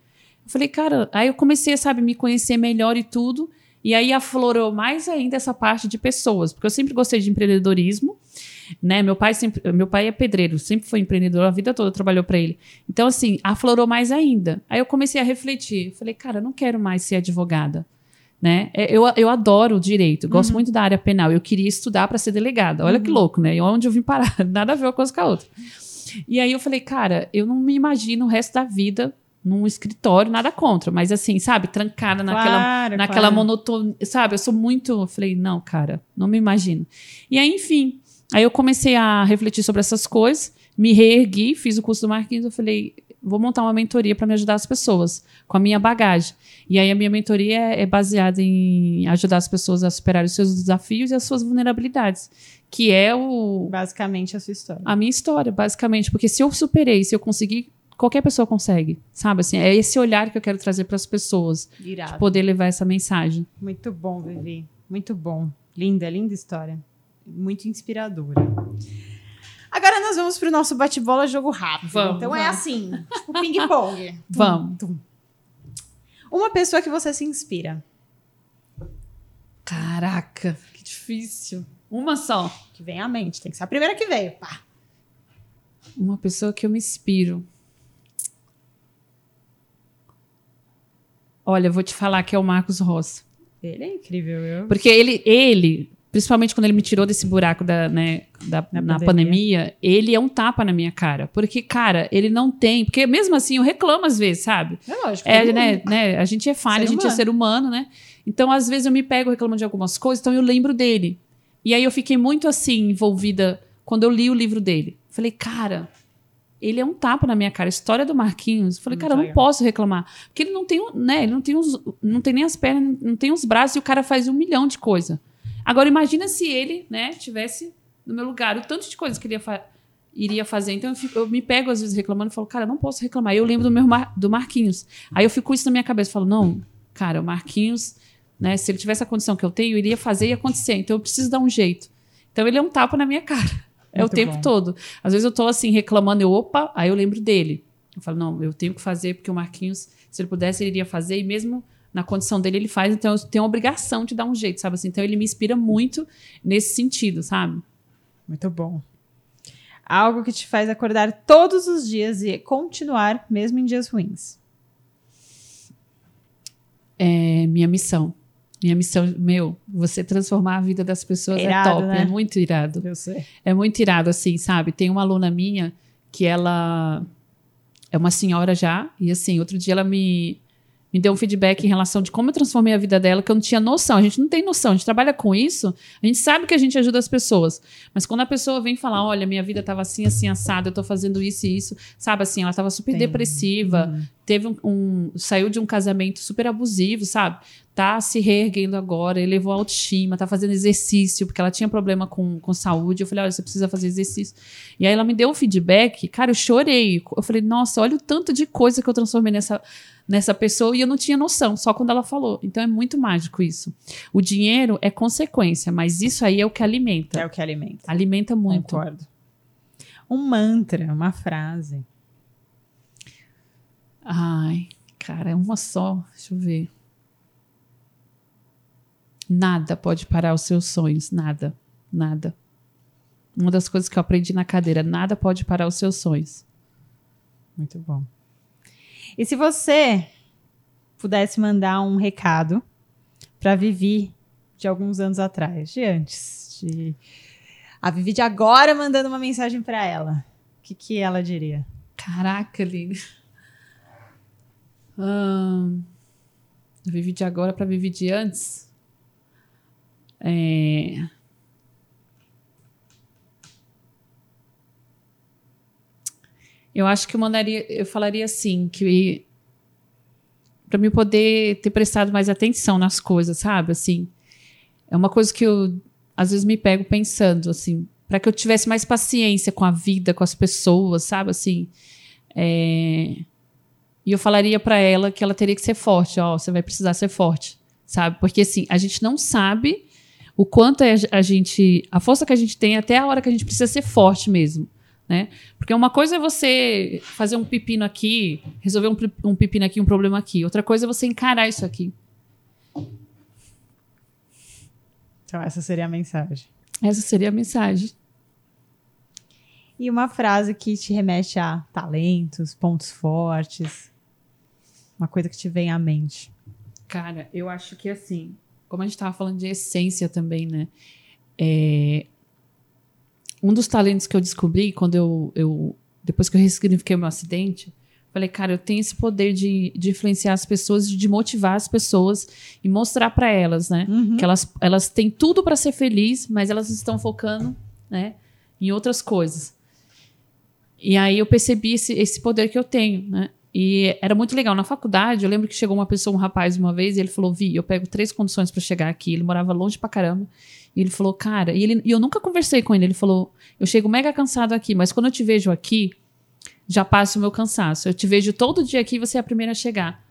Eu falei, cara, aí eu comecei a, sabe, me conhecer melhor e tudo. E aí aflorou mais ainda essa parte de pessoas, porque eu sempre gostei de empreendedorismo né? Meu pai sempre, meu pai é pedreiro, sempre foi empreendedor, a vida toda trabalhou para ele. Então assim, aflorou mais ainda. Aí eu comecei a refletir, falei, cara, eu não quero mais ser advogada. Né? É, eu, eu adoro o direito, gosto uhum. muito da área penal. Eu queria estudar para ser delegada. Olha uhum. que louco, né? E onde eu vim parar? Nada a ver uma coisa com a outra. E aí eu falei, cara, eu não me imagino o resto da vida num escritório, nada contra, mas assim, sabe, trancada naquela, claro, naquela claro. monotonia, sabe? Eu sou muito. Eu falei, não, cara, não me imagino. E aí, enfim, Aí eu comecei a refletir sobre essas coisas, me reergui, fiz o curso do Marquinhos, eu falei, vou montar uma mentoria para me ajudar as pessoas, com a minha bagagem. E aí a minha mentoria é, é baseada em ajudar as pessoas a superar os seus desafios e as suas vulnerabilidades, que é o basicamente a sua história. A minha história, basicamente, porque se eu superei, se eu conseguir, qualquer pessoa consegue, sabe assim? É esse olhar que eu quero trazer para as pessoas, Irado. de poder levar essa mensagem. Muito bom, Vivi. Muito bom. Linda, linda história muito inspiradora. Agora nós vamos para o nosso bate-bola jogo rápido. Vamos, então é vamos. é assim, tipo ping-pong. vamos. Tum. Uma pessoa que você se inspira. Caraca, que difícil. Uma só. Que vem à mente, tem que ser a primeira que veio. Pá. Uma pessoa que eu me inspiro. Olha, eu vou te falar que é o Marcos Ross. Ele é incrível, eu. Porque ele, ele principalmente quando ele me tirou desse buraco da, né, da, na, na pandemia. pandemia. ele é um tapa na minha cara. Porque, cara, ele não tem. Porque mesmo assim eu reclamo às vezes, sabe? É lógico. É, né, né, a gente é falha, a gente é humano. é ser humano, né? Então, às vezes eu me pego reclamando de algumas coisas, então eu lembro dele. E aí eu fiquei muito assim, envolvida quando eu li o livro dele. Falei, cara, ele é um tapa na minha cara. A história do Marquinhos. Eu falei, cara, eu não posso reclamar. Porque ele não tem, né? Ele não tem, os, não tem nem as pernas, não tem os braços e o cara faz um milhão de coisas. Agora, imagina se ele, né, tivesse no meu lugar, o tanto de coisas que ele ia fa iria fazer. Então, eu, fico, eu, me pego às vezes reclamando e falo, cara, não posso reclamar. Eu lembro do meu Mar do Marquinhos. Aí eu fico com isso na minha cabeça, falo, não, cara, o Marquinhos, né, se ele tivesse a condição que eu tenho, iria fazer e acontecer. Então, eu preciso dar um jeito. Então, ele é um tapa na minha cara. É Muito o tempo bom. todo. Às vezes eu tô assim, reclamando, eu, opa, aí eu lembro dele. Eu falo, não, eu tenho que fazer, porque o Marquinhos, se ele pudesse, ele iria fazer, e mesmo na condição dele, ele faz, então eu tenho a obrigação de dar um jeito, sabe assim? Então ele me inspira muito nesse sentido, sabe? Muito bom. Algo que te faz acordar todos os dias e continuar mesmo em dias ruins. É minha missão. Minha missão, meu, você transformar a vida das pessoas é, irado, é top, né? é muito irado. Eu sei. É muito irado, assim, sabe? Tem uma aluna minha que ela é uma senhora já, e assim, outro dia ela me, me deu um feedback em relação de como eu transformei a vida dela, que eu não tinha noção. A gente não tem noção, a gente trabalha com isso, a gente sabe que a gente ajuda as pessoas. Mas quando a pessoa vem falar, olha, minha vida estava assim, assim, assada, eu tô fazendo isso e isso, sabe assim, ela estava super tem. depressiva, uhum. teve um, um, saiu de um casamento super abusivo, sabe? Tá se reerguendo agora, elevou a autoestima, tá fazendo exercício, porque ela tinha problema com, com saúde. Eu falei, olha, você precisa fazer exercício. E aí ela me deu um feedback, cara, eu chorei. Eu falei, nossa, olha o tanto de coisa que eu transformei nessa nessa pessoa e eu não tinha noção, só quando ela falou. Então é muito mágico isso. O dinheiro é consequência, mas isso aí é o que alimenta. É o que alimenta. Alimenta muito. Concordo. Um mantra, uma frase. Ai, cara, é uma só. Deixa eu ver. Nada pode parar os seus sonhos, nada, nada. Uma das coisas que eu aprendi na cadeira, nada pode parar os seus sonhos. Muito bom. E se você pudesse mandar um recado para Vivi de alguns anos atrás, de antes, de a Vivi de agora mandando uma mensagem para ela, o que, que ela diria? Caraca, Lili. Hum, Vivi de agora para Vivi de antes. É... Eu acho que eu mandaria, eu falaria assim, que para mim poder ter prestado mais atenção nas coisas, sabe? Assim, é uma coisa que eu às vezes me pego pensando assim, para que eu tivesse mais paciência com a vida, com as pessoas, sabe? Assim, é... e eu falaria para ela que ela teria que ser forte, ó, você vai precisar ser forte, sabe? Porque assim, a gente não sabe o quanto é a gente, a força que a gente tem até a hora que a gente precisa ser forte mesmo né? Porque uma coisa é você fazer um pepino aqui, resolver um, um pepino aqui, um problema aqui. Outra coisa é você encarar isso aqui. Então, essa seria a mensagem. Essa seria a mensagem. E uma frase que te remete a talentos, pontos fortes. Uma coisa que te vem à mente. Cara, eu acho que assim, como a gente estava falando de essência também, né? É, um dos talentos que eu descobri quando eu, eu depois que eu ressignifiquei o meu acidente, falei, cara, eu tenho esse poder de, de influenciar as pessoas, de motivar as pessoas e mostrar para elas, né, uhum. que elas, elas têm tudo para ser feliz, mas elas estão focando, né, em outras coisas. E aí eu percebi esse, esse poder que eu tenho, né? E era muito legal. Na faculdade, eu lembro que chegou uma pessoa, um rapaz, uma vez, e ele falou: Vi, eu pego três condições para chegar aqui. Ele morava longe pra caramba. E ele falou, cara, e, ele, e eu nunca conversei com ele. Ele falou: eu chego mega cansado aqui, mas quando eu te vejo aqui, já passa o meu cansaço. Eu te vejo todo dia aqui e você é a primeira a chegar.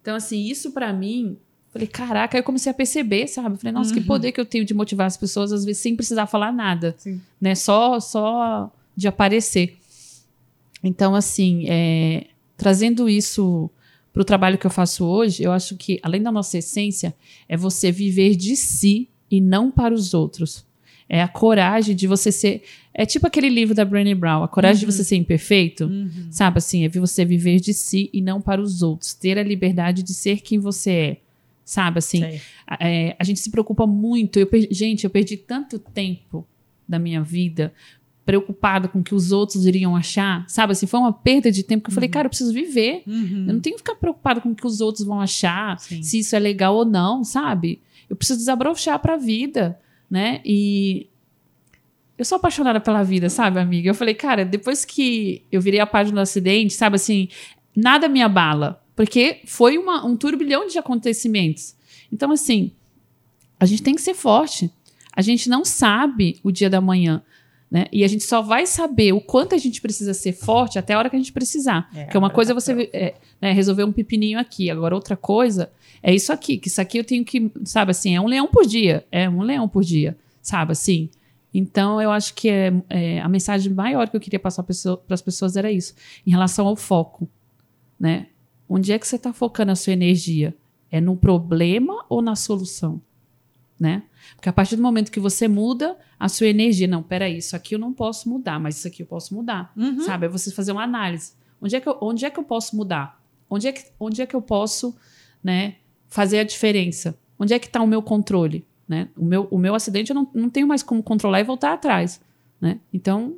Então, assim, isso para mim, falei, caraca, aí eu comecei a perceber, sabe? Falei, nossa, uhum. que poder que eu tenho de motivar as pessoas, às vezes, sem precisar falar nada. Sim. Né? Só, só de aparecer. Então, assim, é, trazendo isso para o trabalho que eu faço hoje, eu acho que, além da nossa essência, é você viver de si e não para os outros. É a coragem de você ser. É tipo aquele livro da Brené Brown, a coragem uhum. de você ser imperfeito. Uhum. Sabe assim? É você viver de si e não para os outros. Ter a liberdade de ser quem você é. Sabe assim? É, a gente se preocupa muito. Eu, gente, eu perdi tanto tempo da minha vida preocupada com o que os outros iriam achar, sabe? Assim, foi uma perda de tempo que eu falei, uhum. cara, eu preciso viver. Uhum. Eu não tenho que ficar preocupado com o que os outros vão achar, Sim. se isso é legal ou não, sabe? Eu preciso desabrochar para a vida, né? E eu sou apaixonada pela vida, sabe, amiga? Eu falei, cara, depois que eu virei a página do acidente, sabe assim, nada me abala, porque foi uma, um turbilhão de acontecimentos. Então, assim, a gente tem que ser forte, A gente não sabe o dia da manhã. Né? E a gente só vai saber o quanto a gente precisa ser forte até a hora que a gente precisar. É, Porque uma coisa é você é, né, resolver um pepininho aqui, agora outra coisa é isso aqui, que isso aqui eu tenho que, sabe assim, é um leão por dia, é um leão por dia, sabe assim. Então eu acho que é, é a mensagem maior que eu queria passar para as pessoas era isso, em relação ao foco, né? Onde é que você está focando a sua energia? É no problema ou na solução? Né? Porque a partir do momento que você muda a sua energia, não, peraí, isso aqui eu não posso mudar, mas isso aqui eu posso mudar. Uhum. Sabe? É você fazer uma análise. Onde é, que eu, onde é que eu posso mudar? Onde é que, onde é que eu posso né, fazer a diferença? Onde é que está o meu controle? Né? O, meu, o meu acidente eu não, não tenho mais como controlar e voltar atrás. Né? Então,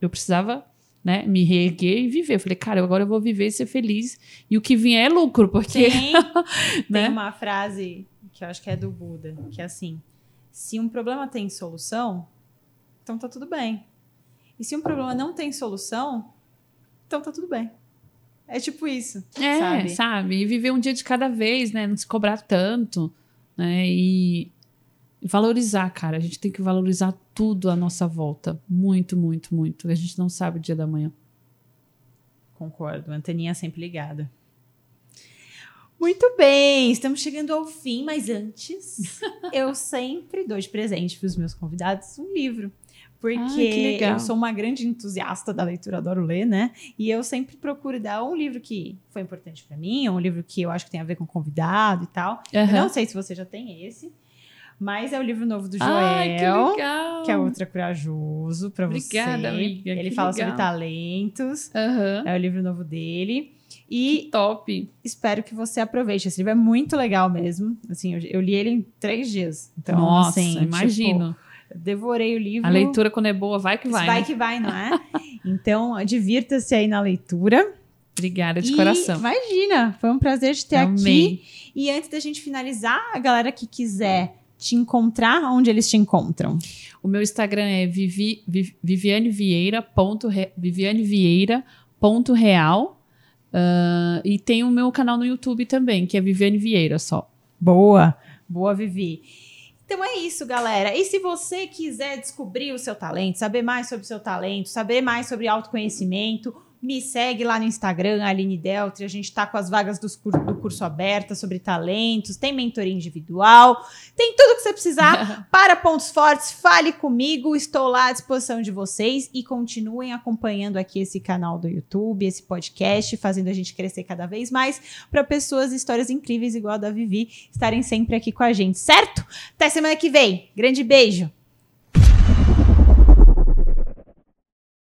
eu precisava né, me reerguer e viver. Eu falei, cara, agora eu vou viver e ser feliz. E o que vier é lucro, porque. Tem, né? tem uma frase que eu acho que é do Buda, que é assim: se um problema tem solução, então tá tudo bem. E se um problema não tem solução, então tá tudo bem. É tipo isso. É, sabe? sabe? E viver um dia de cada vez, né? Não se cobrar tanto, né? E valorizar, cara. A gente tem que valorizar tudo à nossa volta. Muito, muito, muito. A gente não sabe o dia da manhã. Concordo. Anteninha sempre ligada. Muito bem, estamos chegando ao fim, mas antes, eu sempre dou de presente para os meus convidados um livro. Porque Ai, eu sou uma grande entusiasta da leitura, adoro ler, né? E eu sempre procuro dar um livro que foi importante para mim, um livro que eu acho que tem a ver com convidado e tal. Uhum. Não sei se você já tem esse. Mas é o livro novo do Joel, Ai, que, que, é Ultra Corajoso para você. Obrigada, amiga. Ele fala legal. sobre talentos. Uhum. É o livro novo dele. E que top. Espero que você aproveite. Esse livro é muito legal mesmo. Assim, eu, eu li ele em três dias. Então, Nossa, assim, imagino. Tipo, devorei o livro. A leitura, quando é boa, vai que vai. Vai né? que vai, não é? então, divirta-se aí na leitura. Obrigada de e, coração. Imagina, foi um prazer te ter aqui. E antes da gente finalizar, a galera que quiser te encontrar, onde eles te encontram? O meu Instagram é vivi, vivianevieira.real. Uh, e tem o meu canal no YouTube também, que é Viviane Vieira só. Boa, boa Vivi. Então é isso, galera. E se você quiser descobrir o seu talento, saber mais sobre o seu talento, saber mais sobre autoconhecimento, me segue lá no Instagram, Aline Deltri. A gente está com as vagas do curso, do curso abertas sobre talentos, tem mentoria individual, tem tudo que você precisar para pontos fortes. Fale comigo, estou lá à disposição de vocês e continuem acompanhando aqui esse canal do YouTube, esse podcast, fazendo a gente crescer cada vez mais para pessoas e histórias incríveis igual a da Vivi estarem sempre aqui com a gente, certo? Até semana que vem. Grande beijo.